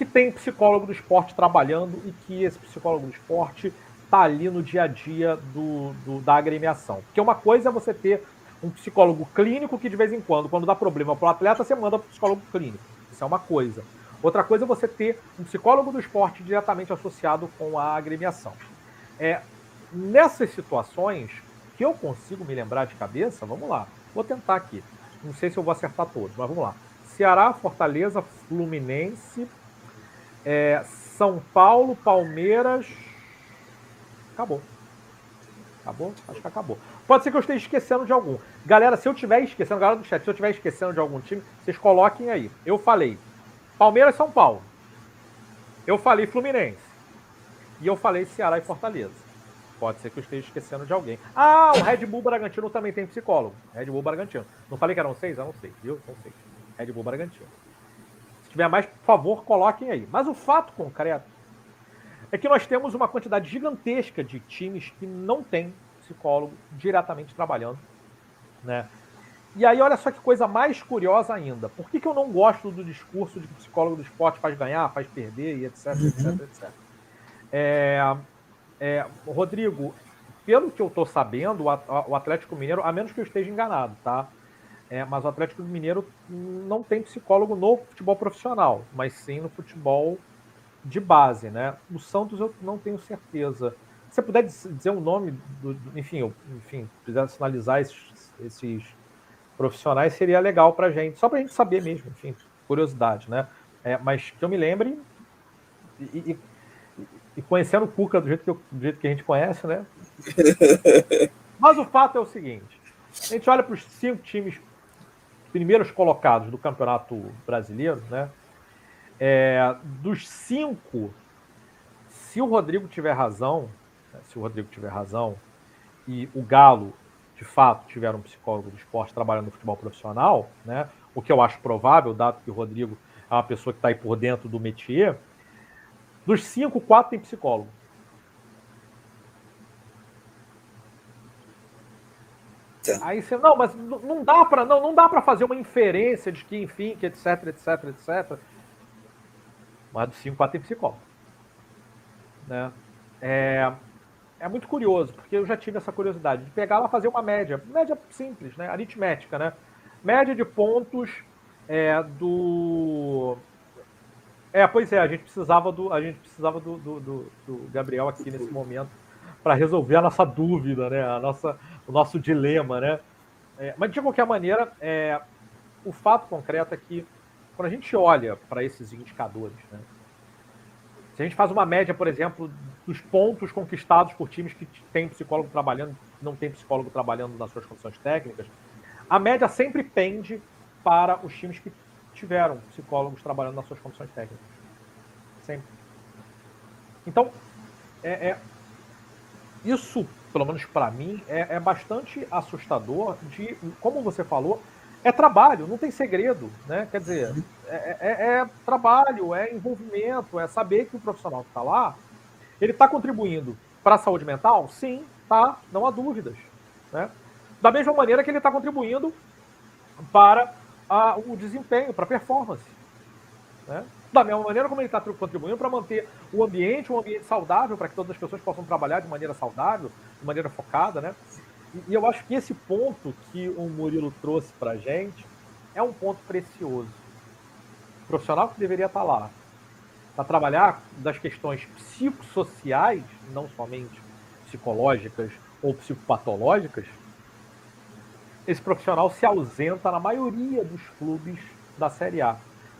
Que tem psicólogo do esporte trabalhando e que esse psicólogo do esporte está ali no dia a dia do, do, da agremiação. Porque uma coisa é você ter um psicólogo clínico que de vez em quando, quando dá problema para o atleta, você manda para o psicólogo clínico. Isso é uma coisa. Outra coisa é você ter um psicólogo do esporte diretamente associado com a agremiação. É, nessas situações, que eu consigo me lembrar de cabeça, vamos lá, vou tentar aqui. Não sei se eu vou acertar todos, mas vamos lá. Ceará, Fortaleza, Fluminense, é, São Paulo, Palmeiras. Acabou. Acabou? Acho que acabou. Pode ser que eu esteja esquecendo de algum. Galera, se eu estiver esquecendo, galera do chat, se eu estiver esquecendo de algum time, vocês coloquem aí. Eu falei Palmeiras São Paulo. Eu falei Fluminense. E eu falei Ceará e Fortaleza. Pode ser que eu esteja esquecendo de alguém. Ah, o Red Bull Bragantino também tem psicólogo. Red Bull Bragantino. Não falei que eram seis? Eu não sei, viu? Não sei. Red Bull Bragantino. Se tiver mais, por favor, coloquem aí. Mas o fato concreto é que nós temos uma quantidade gigantesca de times que não têm psicólogo diretamente trabalhando. Né? E aí, olha só que coisa mais curiosa ainda. Por que, que eu não gosto do discurso de que o psicólogo do esporte faz ganhar, faz perder e etc, uhum. etc, etc. É, é, Rodrigo, pelo que eu estou sabendo, o Atlético Mineiro, a menos que eu esteja enganado, tá? É, mas o Atlético Mineiro não tem psicólogo no futebol profissional, mas sim no futebol de base, né? O Santos eu não tenho certeza. Se você puder dizer o um nome, do, enfim, eu, enfim, quiser sinalizar esses, esses, profissionais, seria legal para gente, só para a gente saber mesmo, enfim, curiosidade, né? É, mas que eu me lembre, e, e, e, conhecendo o Cuca do jeito, que eu, do jeito que a gente conhece, né? mas o fato é o seguinte: a gente olha para os cinco times primeiros colocados do Campeonato Brasileiro, né? É, dos cinco, se o Rodrigo tiver razão, né, se o Rodrigo tiver razão, e o Galo, de fato, tiver um psicólogo do esporte trabalhando no futebol profissional, né? O que eu acho provável, dado que o Rodrigo é uma pessoa que está aí por dentro do métier, dos cinco, quatro tem psicólogo. Tá. Aí você, não, mas não dá para não, não dá para fazer uma inferência de que, enfim, que etc, etc, etc. Mas dos 5, 4 tem psicólogo. Né? É, é muito curioso, porque eu já tive essa curiosidade de pegar lá fazer uma média, média simples, né? Aritmética, né? Média de pontos é, do. É, pois é, a gente precisava do, a gente precisava do, do, do, do Gabriel aqui nesse momento para resolver a nossa dúvida, né? A nossa, o nosso dilema, né? É, mas de qualquer maneira, é, o fato concreto é que quando a gente olha para esses indicadores, né? Se a gente faz uma média, por exemplo, dos pontos conquistados por times que têm psicólogo trabalhando, não tem psicólogo trabalhando nas suas condições técnicas, a média sempre pende para os times que tiveram psicólogos trabalhando nas suas condições técnicas. Sempre. Então, é, é isso, pelo menos para mim, é, é bastante assustador de, como você falou, é trabalho, não tem segredo, né? Quer dizer, é, é, é trabalho, é envolvimento, é saber que o profissional que está lá, ele está contribuindo para a saúde mental? Sim, tá, não há dúvidas. Né? Da mesma maneira que ele está contribuindo para a, o desempenho, para a performance. Né? Da mesma maneira como ele está contribuindo para manter o ambiente, um ambiente saudável, para que todas as pessoas possam trabalhar de maneira saudável, de maneira focada, né? E eu acho que esse ponto que o Murilo trouxe para a gente é um ponto precioso. O profissional que deveria estar tá lá para trabalhar das questões psicossociais, não somente psicológicas ou psicopatológicas, esse profissional se ausenta na maioria dos clubes da Série A.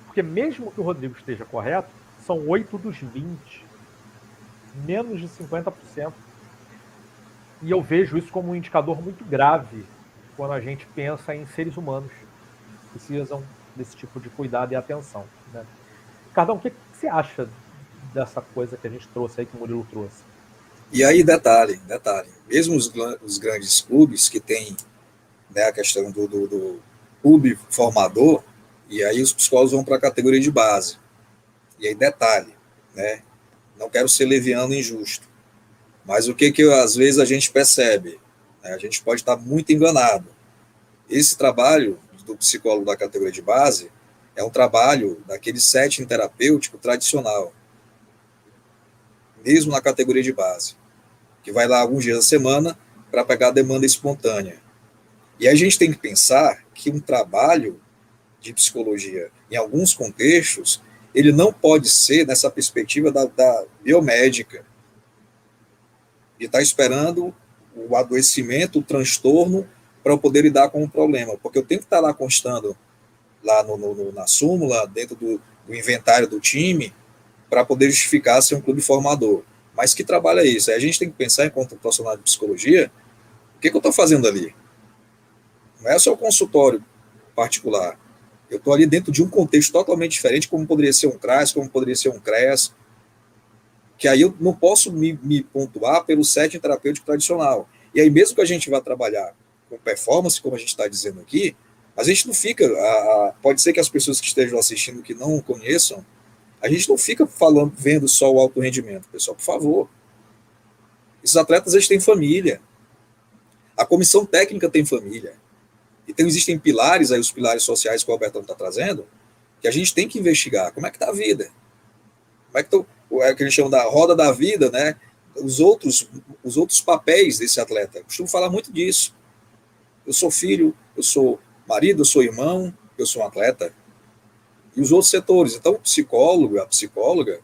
Porque mesmo que o Rodrigo esteja correto, são 8 dos 20. Menos de 50% e eu vejo isso como um indicador muito grave quando a gente pensa em seres humanos que precisam desse tipo de cuidado e atenção. Né? Cardão, o que você acha dessa coisa que a gente trouxe aí, que o Murilo trouxe? E aí, detalhe, detalhe, mesmo os, os grandes clubes que têm né, a questão do, do, do clube formador, e aí os psicólogos vão para a categoria de base. E aí, detalhe, né, Não quero ser leviano e injusto. Mas o que, que às vezes a gente percebe? Né? A gente pode estar muito enganado. Esse trabalho do psicólogo da categoria de base é um trabalho daquele setting terapêutico tradicional, mesmo na categoria de base, que vai lá alguns dias da semana para pegar a demanda espontânea. E a gente tem que pensar que um trabalho de psicologia, em alguns contextos, ele não pode ser nessa perspectiva da, da biomédica, de estar tá esperando o adoecimento, o transtorno, para eu poder lidar com o problema, porque eu tenho que estar tá lá constando, lá no, no, na súmula, dentro do, do inventário do time, para poder justificar ser um clube formador. Mas que trabalho é isso? Aí a gente tem que pensar, enquanto profissional de psicologia, o que, que eu estou fazendo ali? Não é só o consultório particular. Eu estou ali dentro de um contexto totalmente diferente, como poderia ser um CRAS, como poderia ser um CREAS, que aí eu não posso me, me pontuar pelo setting terapêutico tradicional. E aí, mesmo que a gente vá trabalhar com performance, como a gente está dizendo aqui, a gente não fica. A, a, pode ser que as pessoas que estejam assistindo que não conheçam, a gente não fica falando, vendo só o alto rendimento, pessoal, por favor. Esses atletas eles têm família. A comissão técnica tem família. Então, existem pilares, aí os pilares sociais que o Albertão está trazendo, que a gente tem que investigar. Como é que está a vida? Como é que tá, é que eles chamam da roda da vida, né? Os outros, os outros papéis desse atleta. Eu costumo falar muito disso. Eu sou filho, eu sou marido, eu sou irmão, eu sou um atleta. E os outros setores. Então, o psicólogo, a psicóloga,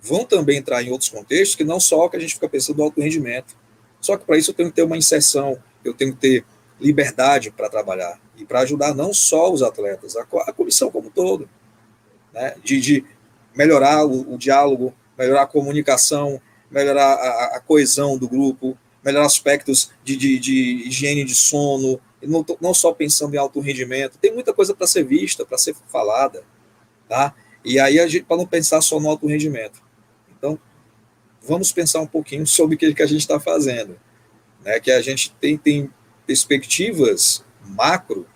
vão também entrar em outros contextos que não só que a gente fica pensando no alto rendimento. Só que para isso eu tenho que ter uma inserção, eu tenho que ter liberdade para trabalhar e para ajudar não só os atletas, a, a comissão como um todo, né? de, de melhorar o, o, diálogo, melhorar a comunicação, melhorar a, a coesão do grupo, melhorar aspectos de, de, de higiene de sono, não, não, só pensando em alto rendimento, tem muita coisa para ser vista, para ser falada, tá? E aí a gente para não pensar só no alto rendimento. Então, vamos pensar um pouquinho sobre o que, que a gente está fazendo, né? Que a gente tem, tem perspectivas macro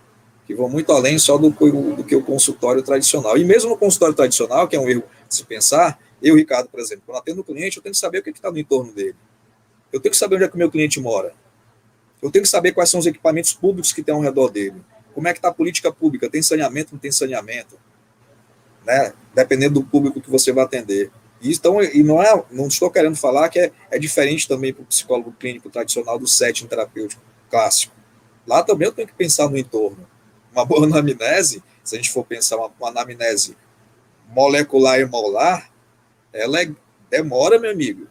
que vão muito além só do, do, que o consultório tradicional. E mesmo no consultório tradicional, que é um erro de se pensar, eu, Ricardo, por exemplo, quando atendo o cliente, eu tenho que saber o que está no entorno dele. Eu tenho que saber onde é que o meu cliente mora. Eu tenho que saber quais são os equipamentos públicos que tem ao redor dele. Como é que está a política pública? Tem saneamento, não tem saneamento? Né? Dependendo do público que você vai atender. E, então, e não, é, não estou querendo falar que é, é diferente também para o psicólogo clínico tradicional do setting terapêutico clássico. Lá também eu tenho que pensar no entorno. Uma boa anamnese, se a gente for pensar uma, uma anamnese molecular e molar, ela é, demora, meu amigo.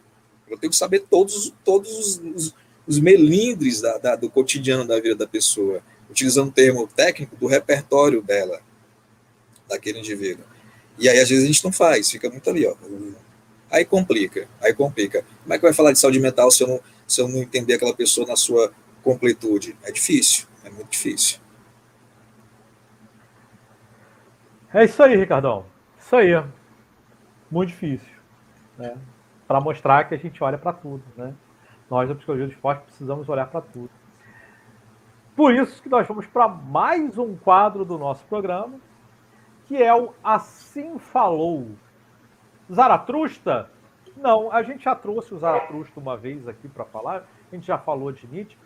Eu tenho que saber todos, todos os, os, os melindres da, da, do cotidiano da vida da pessoa, utilizando o termo técnico do repertório dela, daquele indivíduo. E aí, às vezes, a gente não faz, fica muito ali, ó. Aí complica, aí complica. Como é que vai falar de saúde mental se eu não, se eu não entender aquela pessoa na sua completude? É difícil, é muito difícil. É isso aí, Ricardão. Isso aí. Muito difícil. Né? Para mostrar que a gente olha para tudo. Né? Nós, da Psicologia do Esporte, precisamos olhar para tudo. Por isso que nós vamos para mais um quadro do nosso programa, que é o Assim Falou. Zaratrusta? Não, a gente já trouxe o Zaratrusta uma vez aqui para falar, a gente já falou de Nietzsche,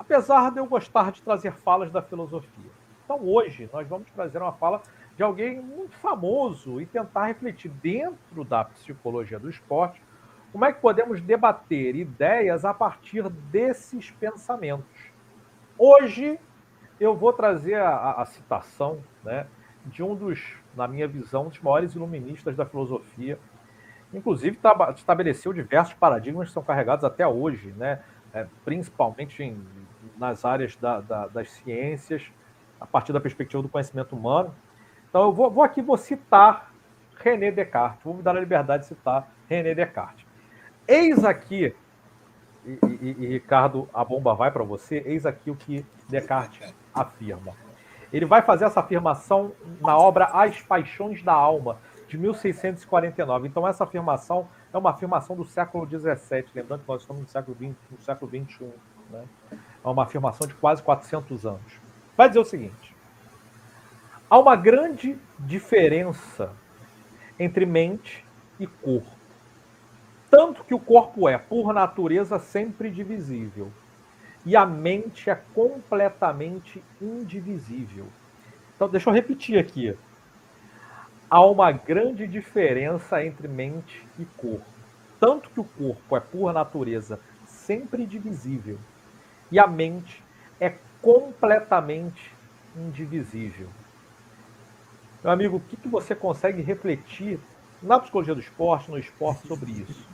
apesar de eu gostar de trazer falas da filosofia. Então hoje nós vamos trazer uma fala de alguém muito famoso e tentar refletir dentro da psicologia do esporte como é que podemos debater ideias a partir desses pensamentos. Hoje eu vou trazer a, a citação né, de um dos, na minha visão, dos maiores iluministas da filosofia. Inclusive, estabeleceu diversos paradigmas que são carregados até hoje, né, é, principalmente em nas áreas da, da, das ciências, a partir da perspectiva do conhecimento humano. Então, eu vou, vou aqui vou citar René Descartes, vou me dar a liberdade de citar René Descartes. Eis aqui, e, e, e Ricardo, a bomba vai para você, eis aqui o que Descartes afirma. Ele vai fazer essa afirmação na obra As Paixões da Alma, de 1649. Então, essa afirmação é uma afirmação do século XVII, lembrando que nós estamos no século XX, no século XXI. Né? É uma afirmação de quase 400 anos. Vai dizer o seguinte: há uma grande diferença entre mente e corpo. Tanto que o corpo é, por natureza, sempre divisível. E a mente é completamente indivisível. Então, deixa eu repetir aqui. Há uma grande diferença entre mente e corpo. Tanto que o corpo é, por natureza, sempre divisível. E a mente é completamente indivisível. Meu amigo, o que, que você consegue refletir na psicologia do esporte, no esporte, sobre isso?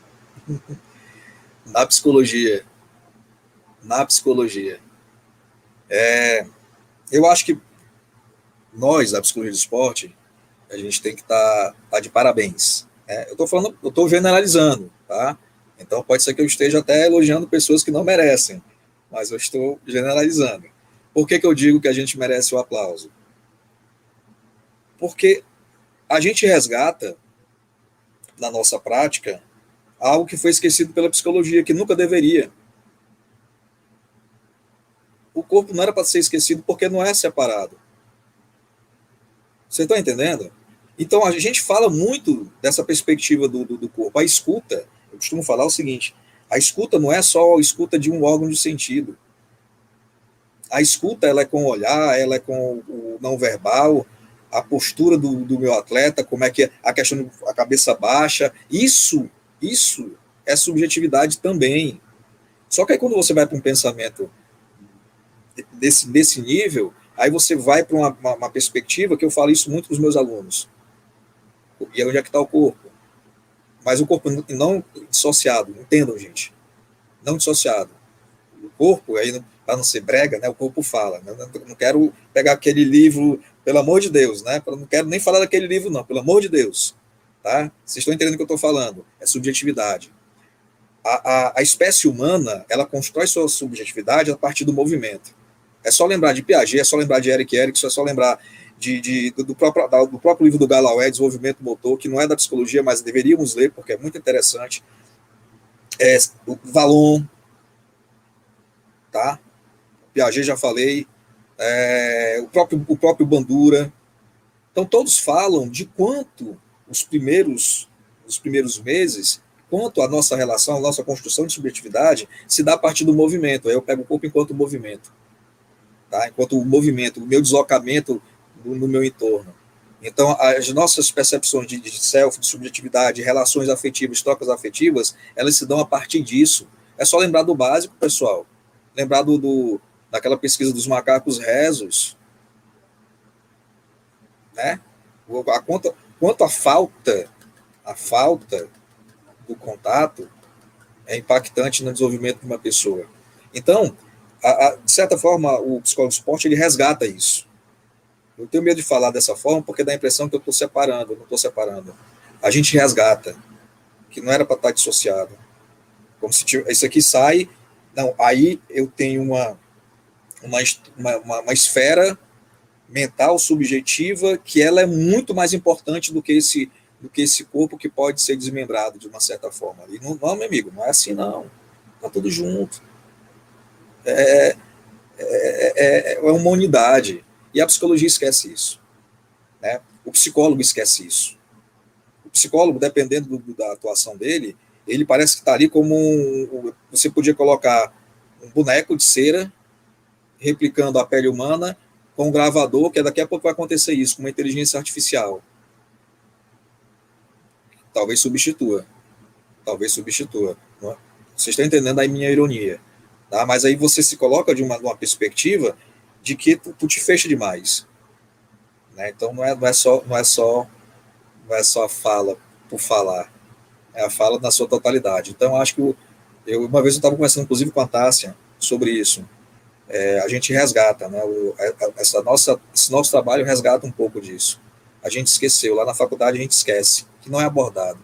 Na psicologia. Na psicologia. É, eu acho que nós, da psicologia do esporte, a gente tem que estar tá, tá de parabéns. Né? Eu estou falando, eu estou generalizando, tá? Então pode ser que eu esteja até elogiando pessoas que não merecem, mas eu estou generalizando. Por que, que eu digo que a gente merece o aplauso? Porque a gente resgata na nossa prática algo que foi esquecido pela psicologia, que nunca deveria. O corpo não era para ser esquecido porque não é separado. Você está entendendo? Então a gente fala muito dessa perspectiva do, do, do, corpo. A escuta, eu costumo falar o seguinte: a escuta não é só a escuta de um órgão de sentido. A escuta ela é com o olhar, ela é com o não verbal, a postura do, do meu atleta, como é que é a questão da cabeça baixa. Isso, isso é subjetividade também. Só que aí quando você vai para um pensamento desse, desse nível, aí você vai para uma, uma, uma, perspectiva que eu falo isso muito para os meus alunos. E é onde é que está o corpo. Mas o corpo não dissociado, entendam, gente. Não dissociado. O corpo, aí para não ser brega, né, o corpo fala. Né? Não quero pegar aquele livro, pelo amor de Deus, né? Não quero nem falar daquele livro, não, pelo amor de Deus. Tá? Vocês estão entendendo o que eu estou falando? É subjetividade. A, a, a, espécie humana, ela constrói sua subjetividade a partir do movimento. É só lembrar de Piaget, é só lembrar de Eric Erickson, é só lembrar de, de do, próprio, do próprio livro do Gallauet, Desenvolvimento Motor, que não é da psicologia, mas deveríamos ler, porque é muito interessante. É, o Valon, tá? Piaget já falei, é, o, próprio, o próprio Bandura. Então, todos falam de quanto os primeiros, os primeiros meses, quanto a nossa relação, a nossa construção de subjetividade se dá a partir do movimento. Eu pego o corpo enquanto movimento. Tá? Enquanto o movimento, o meu deslocamento no, meu entorno. Então, as nossas percepções de, de self, de subjetividade, relações afetivas, trocas afetivas, elas se dão a partir disso. É só lembrar do básico, pessoal lembrar do, do, daquela pesquisa dos macacos rezos, né? A quanto a falta, a falta do contato é impactante no desenvolvimento de uma pessoa. Então, a, a, de certa forma, o psicólogo esporte ele resgata isso. Eu tenho medo de falar dessa forma porque dá a impressão que eu estou separando, não estou separando. A gente resgata, que não era para estar dissociado. Como se isso aqui sai não, aí eu tenho uma, uma, uma, uma esfera mental subjetiva que ela é muito mais importante do que esse do que esse corpo que pode ser desmembrado de uma certa forma. E não, não, meu amigo, não é assim não. Tá tudo junto. É, é, é, é uma unidade. E a psicologia esquece isso. Né? O psicólogo esquece isso. O psicólogo, dependendo do, da atuação dele, ele parece que está ali como um, você podia colocar um boneco de cera replicando a pele humana com um gravador, que daqui a pouco vai acontecer isso com uma inteligência artificial. Talvez substitua. Talvez substitua. É? Você está entendendo a minha ironia. Tá? Mas aí você se coloca de uma, uma perspectiva de que tu, tu te fecha demais. Né? Então não é, não é só não é só não é só a fala por falar é a fala na sua totalidade. Então, acho que eu, uma vez eu estava conversando, inclusive, com a Tássia sobre isso. É, a gente resgata, né? O, essa nossa, esse nosso trabalho resgata um pouco disso. A gente esqueceu, lá na faculdade a gente esquece, que não é abordado.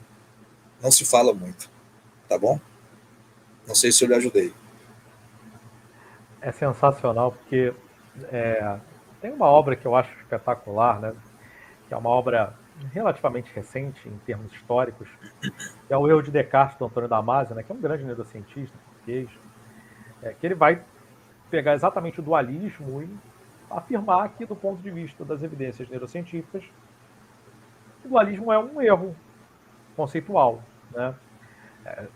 Não se fala muito. Tá bom? Não sei se eu lhe ajudei. É sensacional, porque é, tem uma obra que eu acho espetacular, né? Que é uma obra relativamente recente em termos históricos, que é o erro de Descartes do Antônio Damasio, né, que é um grande neurocientista português, é, que ele vai pegar exatamente o dualismo e afirmar que, do ponto de vista das evidências neurocientíficas, o dualismo é um erro conceitual. Né? É,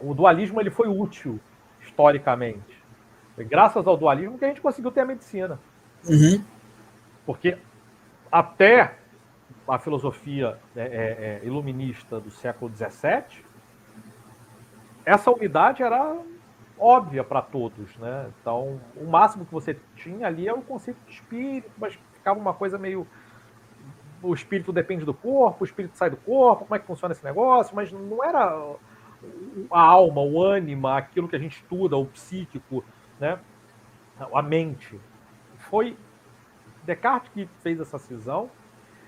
o dualismo ele foi útil historicamente. Foi graças ao dualismo que a gente conseguiu ter a medicina. Uhum. Porque até a filosofia é, é, é iluminista do século XVII, essa unidade era óbvia para todos, né? Então, o máximo que você tinha ali era o conceito de espírito, mas ficava uma coisa meio o espírito depende do corpo, o espírito sai do corpo, como é que funciona esse negócio, mas não era a alma, o ânima, aquilo que a gente estuda, o psíquico, né? a mente. Foi Descartes que fez essa cisão,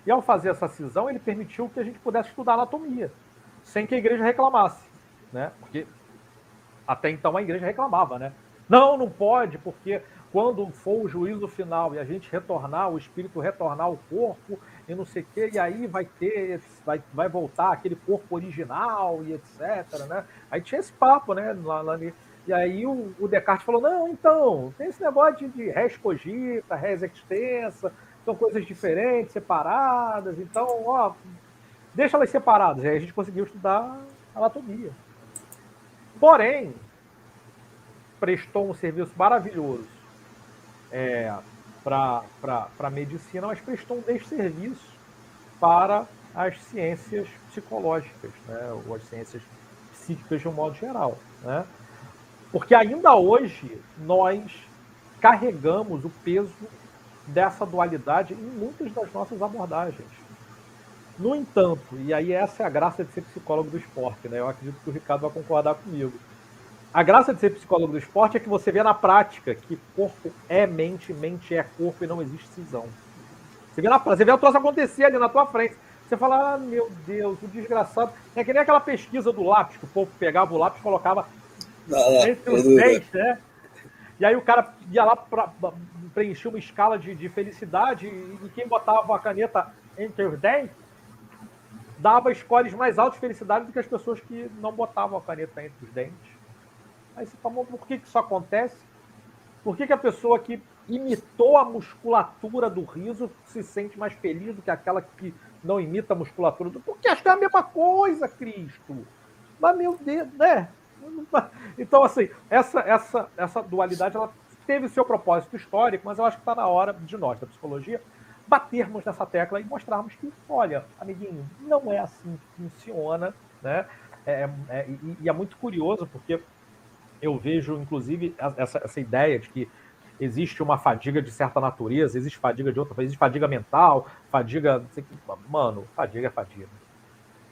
e ao fazer essa cisão, ele permitiu que a gente pudesse estudar anatomia, sem que a igreja reclamasse, né? Porque até então a igreja reclamava, né? Não, não pode, porque quando for o juízo final e a gente retornar, o espírito retornar ao corpo e não sei o quê, e aí vai ter, vai, vai voltar aquele corpo original e etc, né? Aí tinha esse papo, né? Lá, lá, e aí o, o, Descartes falou, não, então, tem esse negócio de res cogita, res extensa, são coisas diferentes, separadas, então, ó, deixa elas separadas. E aí a gente conseguiu estudar anatomia. Porém, prestou um serviço maravilhoso é, para a medicina, mas prestou um desserviço para as ciências psicológicas, né, ou as ciências psíquicas de um modo geral. Né? Porque ainda hoje nós carregamos o peso dessa dualidade em muitas das nossas abordagens. No entanto, e aí essa é a graça de ser psicólogo do esporte, né? Eu acredito que o Ricardo vai concordar comigo. A graça de ser psicólogo do esporte é que você vê na prática que corpo é mente, mente é corpo e não existe cisão. Você vê, na, você vê o troço acontecer ali na tua frente. Você fala, ah, meu Deus, o desgraçado. É que nem aquela pesquisa do lápis, que o povo pegava o lápis e colocava entre os dentes, né? E aí o cara ia lá para preencher uma escala de, de felicidade e quem botava a caneta entre os dentes dava scores mais altos de felicidade do que as pessoas que não botavam a caneta entre os dentes. Aí você fala, por que, que isso acontece? Por que, que a pessoa que imitou a musculatura do riso se sente mais feliz do que aquela que não imita a musculatura do. Porque acho que é a mesma coisa, Cristo. Mas, meu Deus, né? Então, assim, essa, essa, essa dualidade ela teve seu propósito histórico, mas eu acho que está na hora de nós, da psicologia, batermos nessa tecla e mostrarmos que, olha, amiguinho, não é assim que funciona, né? É, é, e, e, é muito curioso, porque eu vejo, inclusive, essa, essa ideia de que existe uma fadiga de certa natureza, existe fadiga de outra, existe fadiga mental, fadiga. Mano, fadiga é fadiga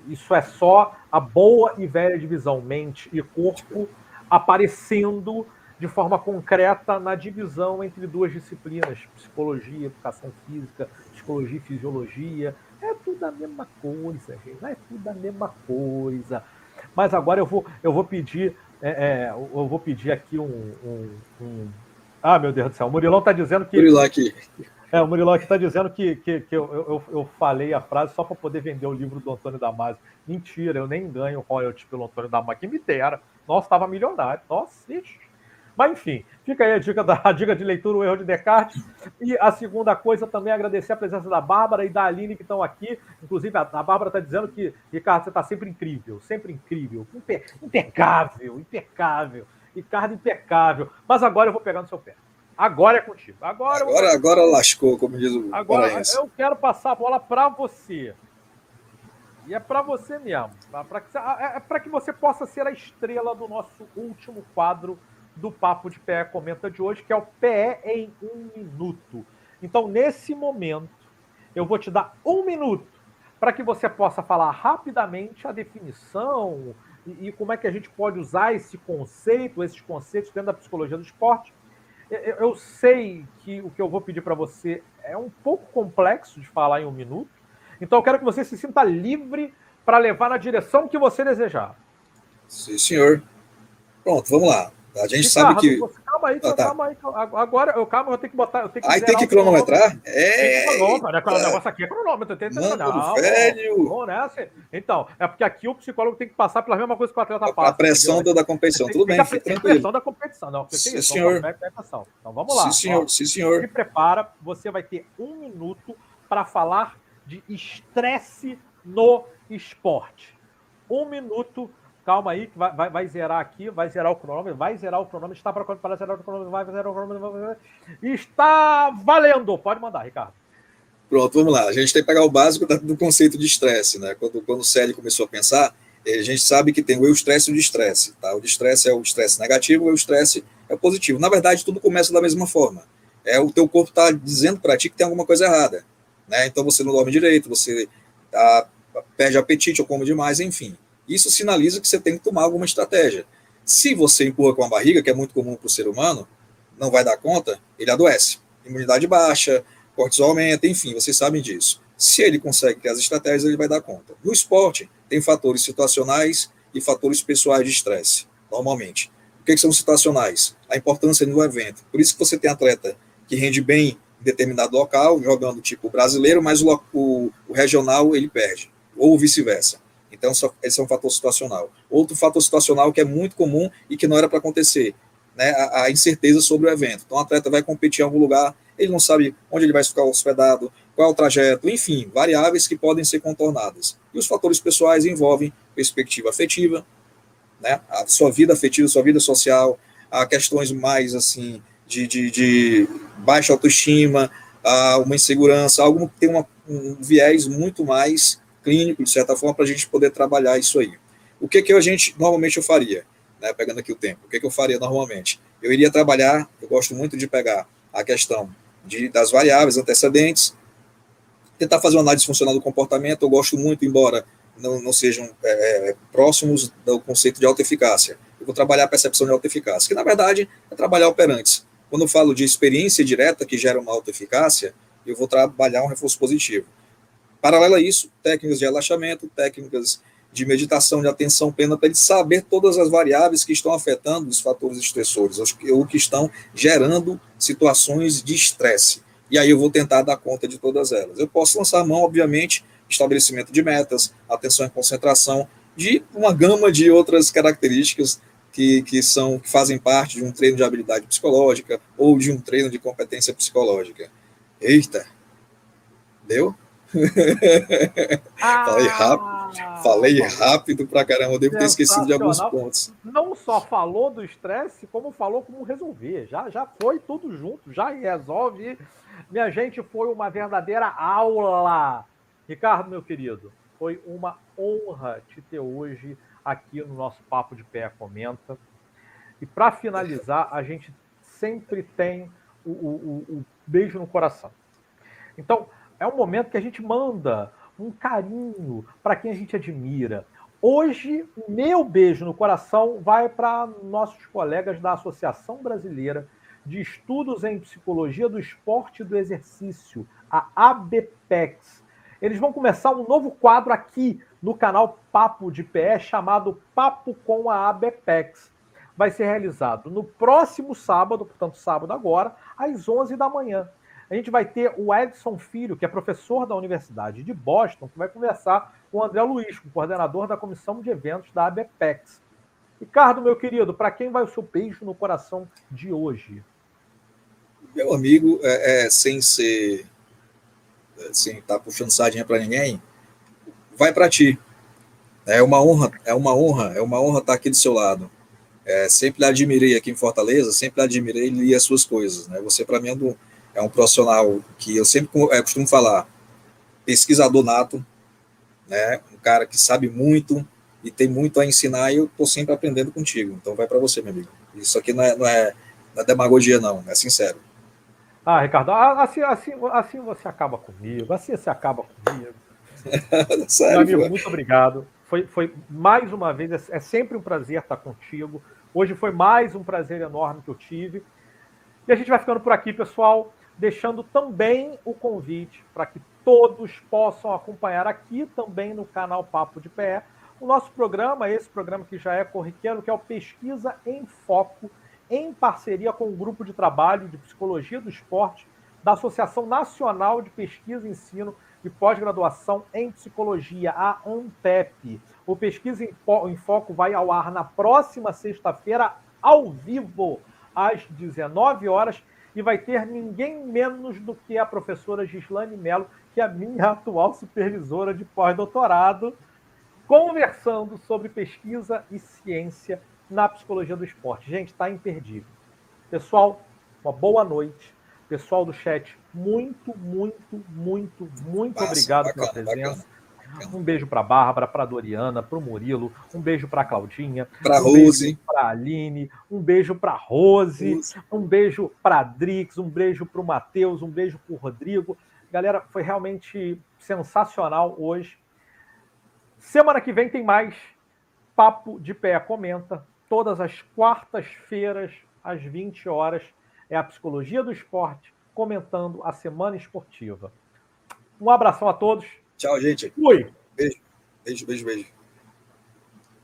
isso é só a boa e velha divisão mente e corpo aparecendo de forma concreta na divisão entre duas disciplinas, psicologia, educação física, psicologia e fisiologia. É tudo a mesma coisa, gente. É tudo a mesma coisa. Mas agora eu vou, eu vou pedir, é, é, eu vou pedir aqui um, um, um, Ah, meu Deus do céu, o Murilão está dizendo que. Murilão aqui. É, o Murilo aqui está dizendo que, que, que eu, eu, eu, falei a frase só para poder vender o livro do Antônio Damasio. Mentira, eu nem ganho royalties pelo Antônio Damasio, que me dera. Nossa, estava milionário. Nossa, ixi. Mas enfim, fica aí a dica, da, a dica de leitura, o erro de Descartes. E a segunda coisa também é agradecer a presença da Bárbara e da Aline que estão aqui. Inclusive, a, a Bárbara está dizendo que, Ricardo, você está sempre incrível, sempre incrível, impe, impecável, impecável. Ricardo, impecável. Mas agora eu vou pegar no seu pé. Agora é contigo. Agora, agora, eu... agora lascou, como diz o Agora paraense. eu quero passar a bola para você. E é para você mesmo. Para que, é, é para que você possa ser a estrela do nosso último quadro do Papo de Pé Comenta de hoje, que é o PE em um minuto. Então, nesse momento, eu vou te dar um minuto para que você possa falar rapidamente a definição e, e como é que a gente pode usar esse conceito, esses conceitos dentro da psicologia do esporte eu sei que o que eu vou pedir para você é um pouco complexo de falar em um minuto, então eu quero que você se sinta livre para levar na direção que você desejar. Sim, senhor. Pronto, vamos lá. A gente Ricardo, sabe que. Você, calma aí, ah, tá. calma aí. Agora, eu, calma, eu tenho que botar. Eu tenho que aí tem que cronometrar? É. Tem cronômetro? O negócio aqui é cronômetro. Tem, Mano, não, velho. Não, né? Então, é porque aqui o psicólogo tem que passar pela mesma coisa que o atleta passa. A pressão entendeu? da competição, tudo bem, fica tranquilo. A pressão da competição, não. Isso, senhor. Então vamos lá. Sim, senhor. Sim, senhor. Se prepara, você vai ter um minuto para falar de estresse no esporte. Um minuto Calma aí, que vai, vai, vai, zerar aqui, vai zerar o cronômetro, vai zerar o cronômetro, está para, para zerar o cronômetro, vai zerar o cronômetro. Está valendo! Pode mandar, Ricardo. Pronto, vamos lá. A gente tem que pegar o básico do conceito de estresse, né? Quando, quando o Célio começou a pensar, a gente sabe que tem o estresse e o estresse, tá? O estresse é o estresse negativo, o estresse é o positivo. Na verdade, tudo começa da mesma forma. É o teu corpo está dizendo para ti que tem alguma coisa errada, né? Então você não dorme direito, você tá, perde apetite ou come demais, enfim. Isso sinaliza que você tem que tomar alguma estratégia. Se você empurra com a barriga, que é muito comum para o ser humano, não vai dar conta, ele adoece. Imunidade baixa, cortisol aumenta, enfim, vocês sabem disso. Se ele consegue ter as estratégias, ele vai dar conta. No esporte, tem fatores situacionais e fatores pessoais de estresse, normalmente. O que, que são situacionais? A importância do evento. Por isso que você tem atleta que rende bem em determinado local, jogando tipo brasileiro, mas o, o, o regional ele perde, ou vice-versa. Então, esse é um fator situacional. Outro fator situacional que é muito comum e que não era para acontecer, né, a, a, incerteza sobre o evento. Então, o atleta vai competir em algum lugar, ele não sabe onde ele vai ficar hospedado, qual é o trajeto, enfim, variáveis que podem ser contornadas. E os fatores pessoais envolvem perspectiva afetiva, né, a sua vida afetiva, sua vida social, a questões mais assim de, de, de baixa autoestima, a uma insegurança, algo que tem uma, um viés muito mais clínico, de certa forma, para a gente poder trabalhar isso aí. O que que a gente, normalmente eu faria, né, pegando aqui o tempo, o que que eu faria normalmente? Eu iria trabalhar, eu gosto muito de pegar a questão de, das variáveis antecedentes, tentar fazer uma análise funcional do comportamento, eu gosto muito, embora não, não sejam é, é próximos do conceito de autoeficácia. Eu vou trabalhar a percepção de autoeficácia, que na verdade é trabalhar operantes. Quando eu falo de experiência direta que gera uma autoeficácia, eu vou trabalhar um reforço positivo. Paralelo a isso, técnicas de relaxamento, técnicas de meditação, de atenção plena, para ele saber todas as variáveis que estão afetando os fatores estressores, ou que estão gerando situações de estresse. E aí eu vou tentar dar conta de todas elas. Eu posso lançar mão, obviamente, estabelecimento de metas, atenção e concentração, de uma gama de outras características que, que, são, que fazem parte de um treino de habilidade psicológica ou de um treino de competência psicológica. Eita! Deu? Ah, falei rápido, falei rápido pra caramba, devo ter esquecido de alguns pontos. Não só falou do estresse, como falou como resolver. Já, já foi tudo junto, já resolve. Minha gente, foi uma verdadeira aula. Ricardo, meu querido, foi uma honra te ter hoje aqui no nosso Papo de Pé Comenta. E para finalizar, a gente sempre tem o, o, o beijo no coração. Então, é um momento que a gente manda um carinho para quem a gente admira. Hoje, o meu beijo no coração vai para nossos colegas da Associação Brasileira de Estudos em Psicologia do Esporte e do Exercício, a ABPEX. Eles vão começar um novo quadro aqui no canal Papo de Pé, chamado Papo com a ABPEX. Vai ser realizado no próximo sábado, portanto, sábado agora, às 11 da manhã a gente vai ter o Edson Filho, que é professor da Universidade de Boston, que vai conversar com o André Luiz, o coordenador da comissão de eventos da ABPEX. Ricardo, meu querido, para quem vai o seu beijo no coração de hoje? Meu amigo, é, é sem ser. É, sem estar tá puxando sardinha para ninguém, vai para ti. É uma honra, é uma honra, é uma honra estar aqui do seu lado. É, sempre admirei aqui em Fortaleza, sempre admirei e li as suas coisas. Né? Você, para mim, é um é um profissional que eu sempre é, costumo falar, pesquisador nato, né? Um cara que sabe muito e tem muito a ensinar e eu estou sempre aprendendo contigo. Então vai para você, meu amigo. Isso aqui não é, não é, não é demagogia, não, é sincero. Ah, Ricardo, assim, assim, assim você acaba comigo, assim você acaba comigo. Sério, meu amigo, pô. muito obrigado. Foi, foi mais uma vez, é, é sempre um prazer estar contigo. Hoje foi mais um prazer enorme que eu tive. E a gente vai ficando por aqui, pessoal deixando também o convite para que todos possam acompanhar aqui também no canal Papo de Pé o nosso programa, esse programa que já é corriqueiro, que é o Pesquisa em Foco, em parceria com o grupo de trabalho de Psicologia do Esporte da Associação Nacional de Pesquisa, Ensino e Pós-Graduação em Psicologia, a ANPEP. O Pesquisa em Foco vai ao ar na próxima sexta-feira, ao vivo, às 19 horas e vai ter ninguém menos do que a professora Gislane Mello, que é a minha atual supervisora de pós-doutorado. conversando sobre pesquisa e ciência na psicologia do esporte. Gente, está imperdível. Pessoal, uma boa noite. Pessoal do chat, muito, muito, muito, muito Passa, obrigado bacana, pela presença. Bacana. Um beijo para Bárbara, para Doriana, para o Murilo, um beijo para Claudinha, para um Rose, para Aline, um beijo para Rose, Rose, um beijo para Drix, um beijo para o Matheus, um beijo para o Rodrigo. Galera, foi realmente sensacional hoje. Semana que vem tem mais Papo de Pé Comenta, todas as quartas-feiras, às 20 horas é a Psicologia do Esporte, comentando a semana esportiva. Um abração a todos. Tchau, gente. Fui. Beijo, beijo, beijo, beijo.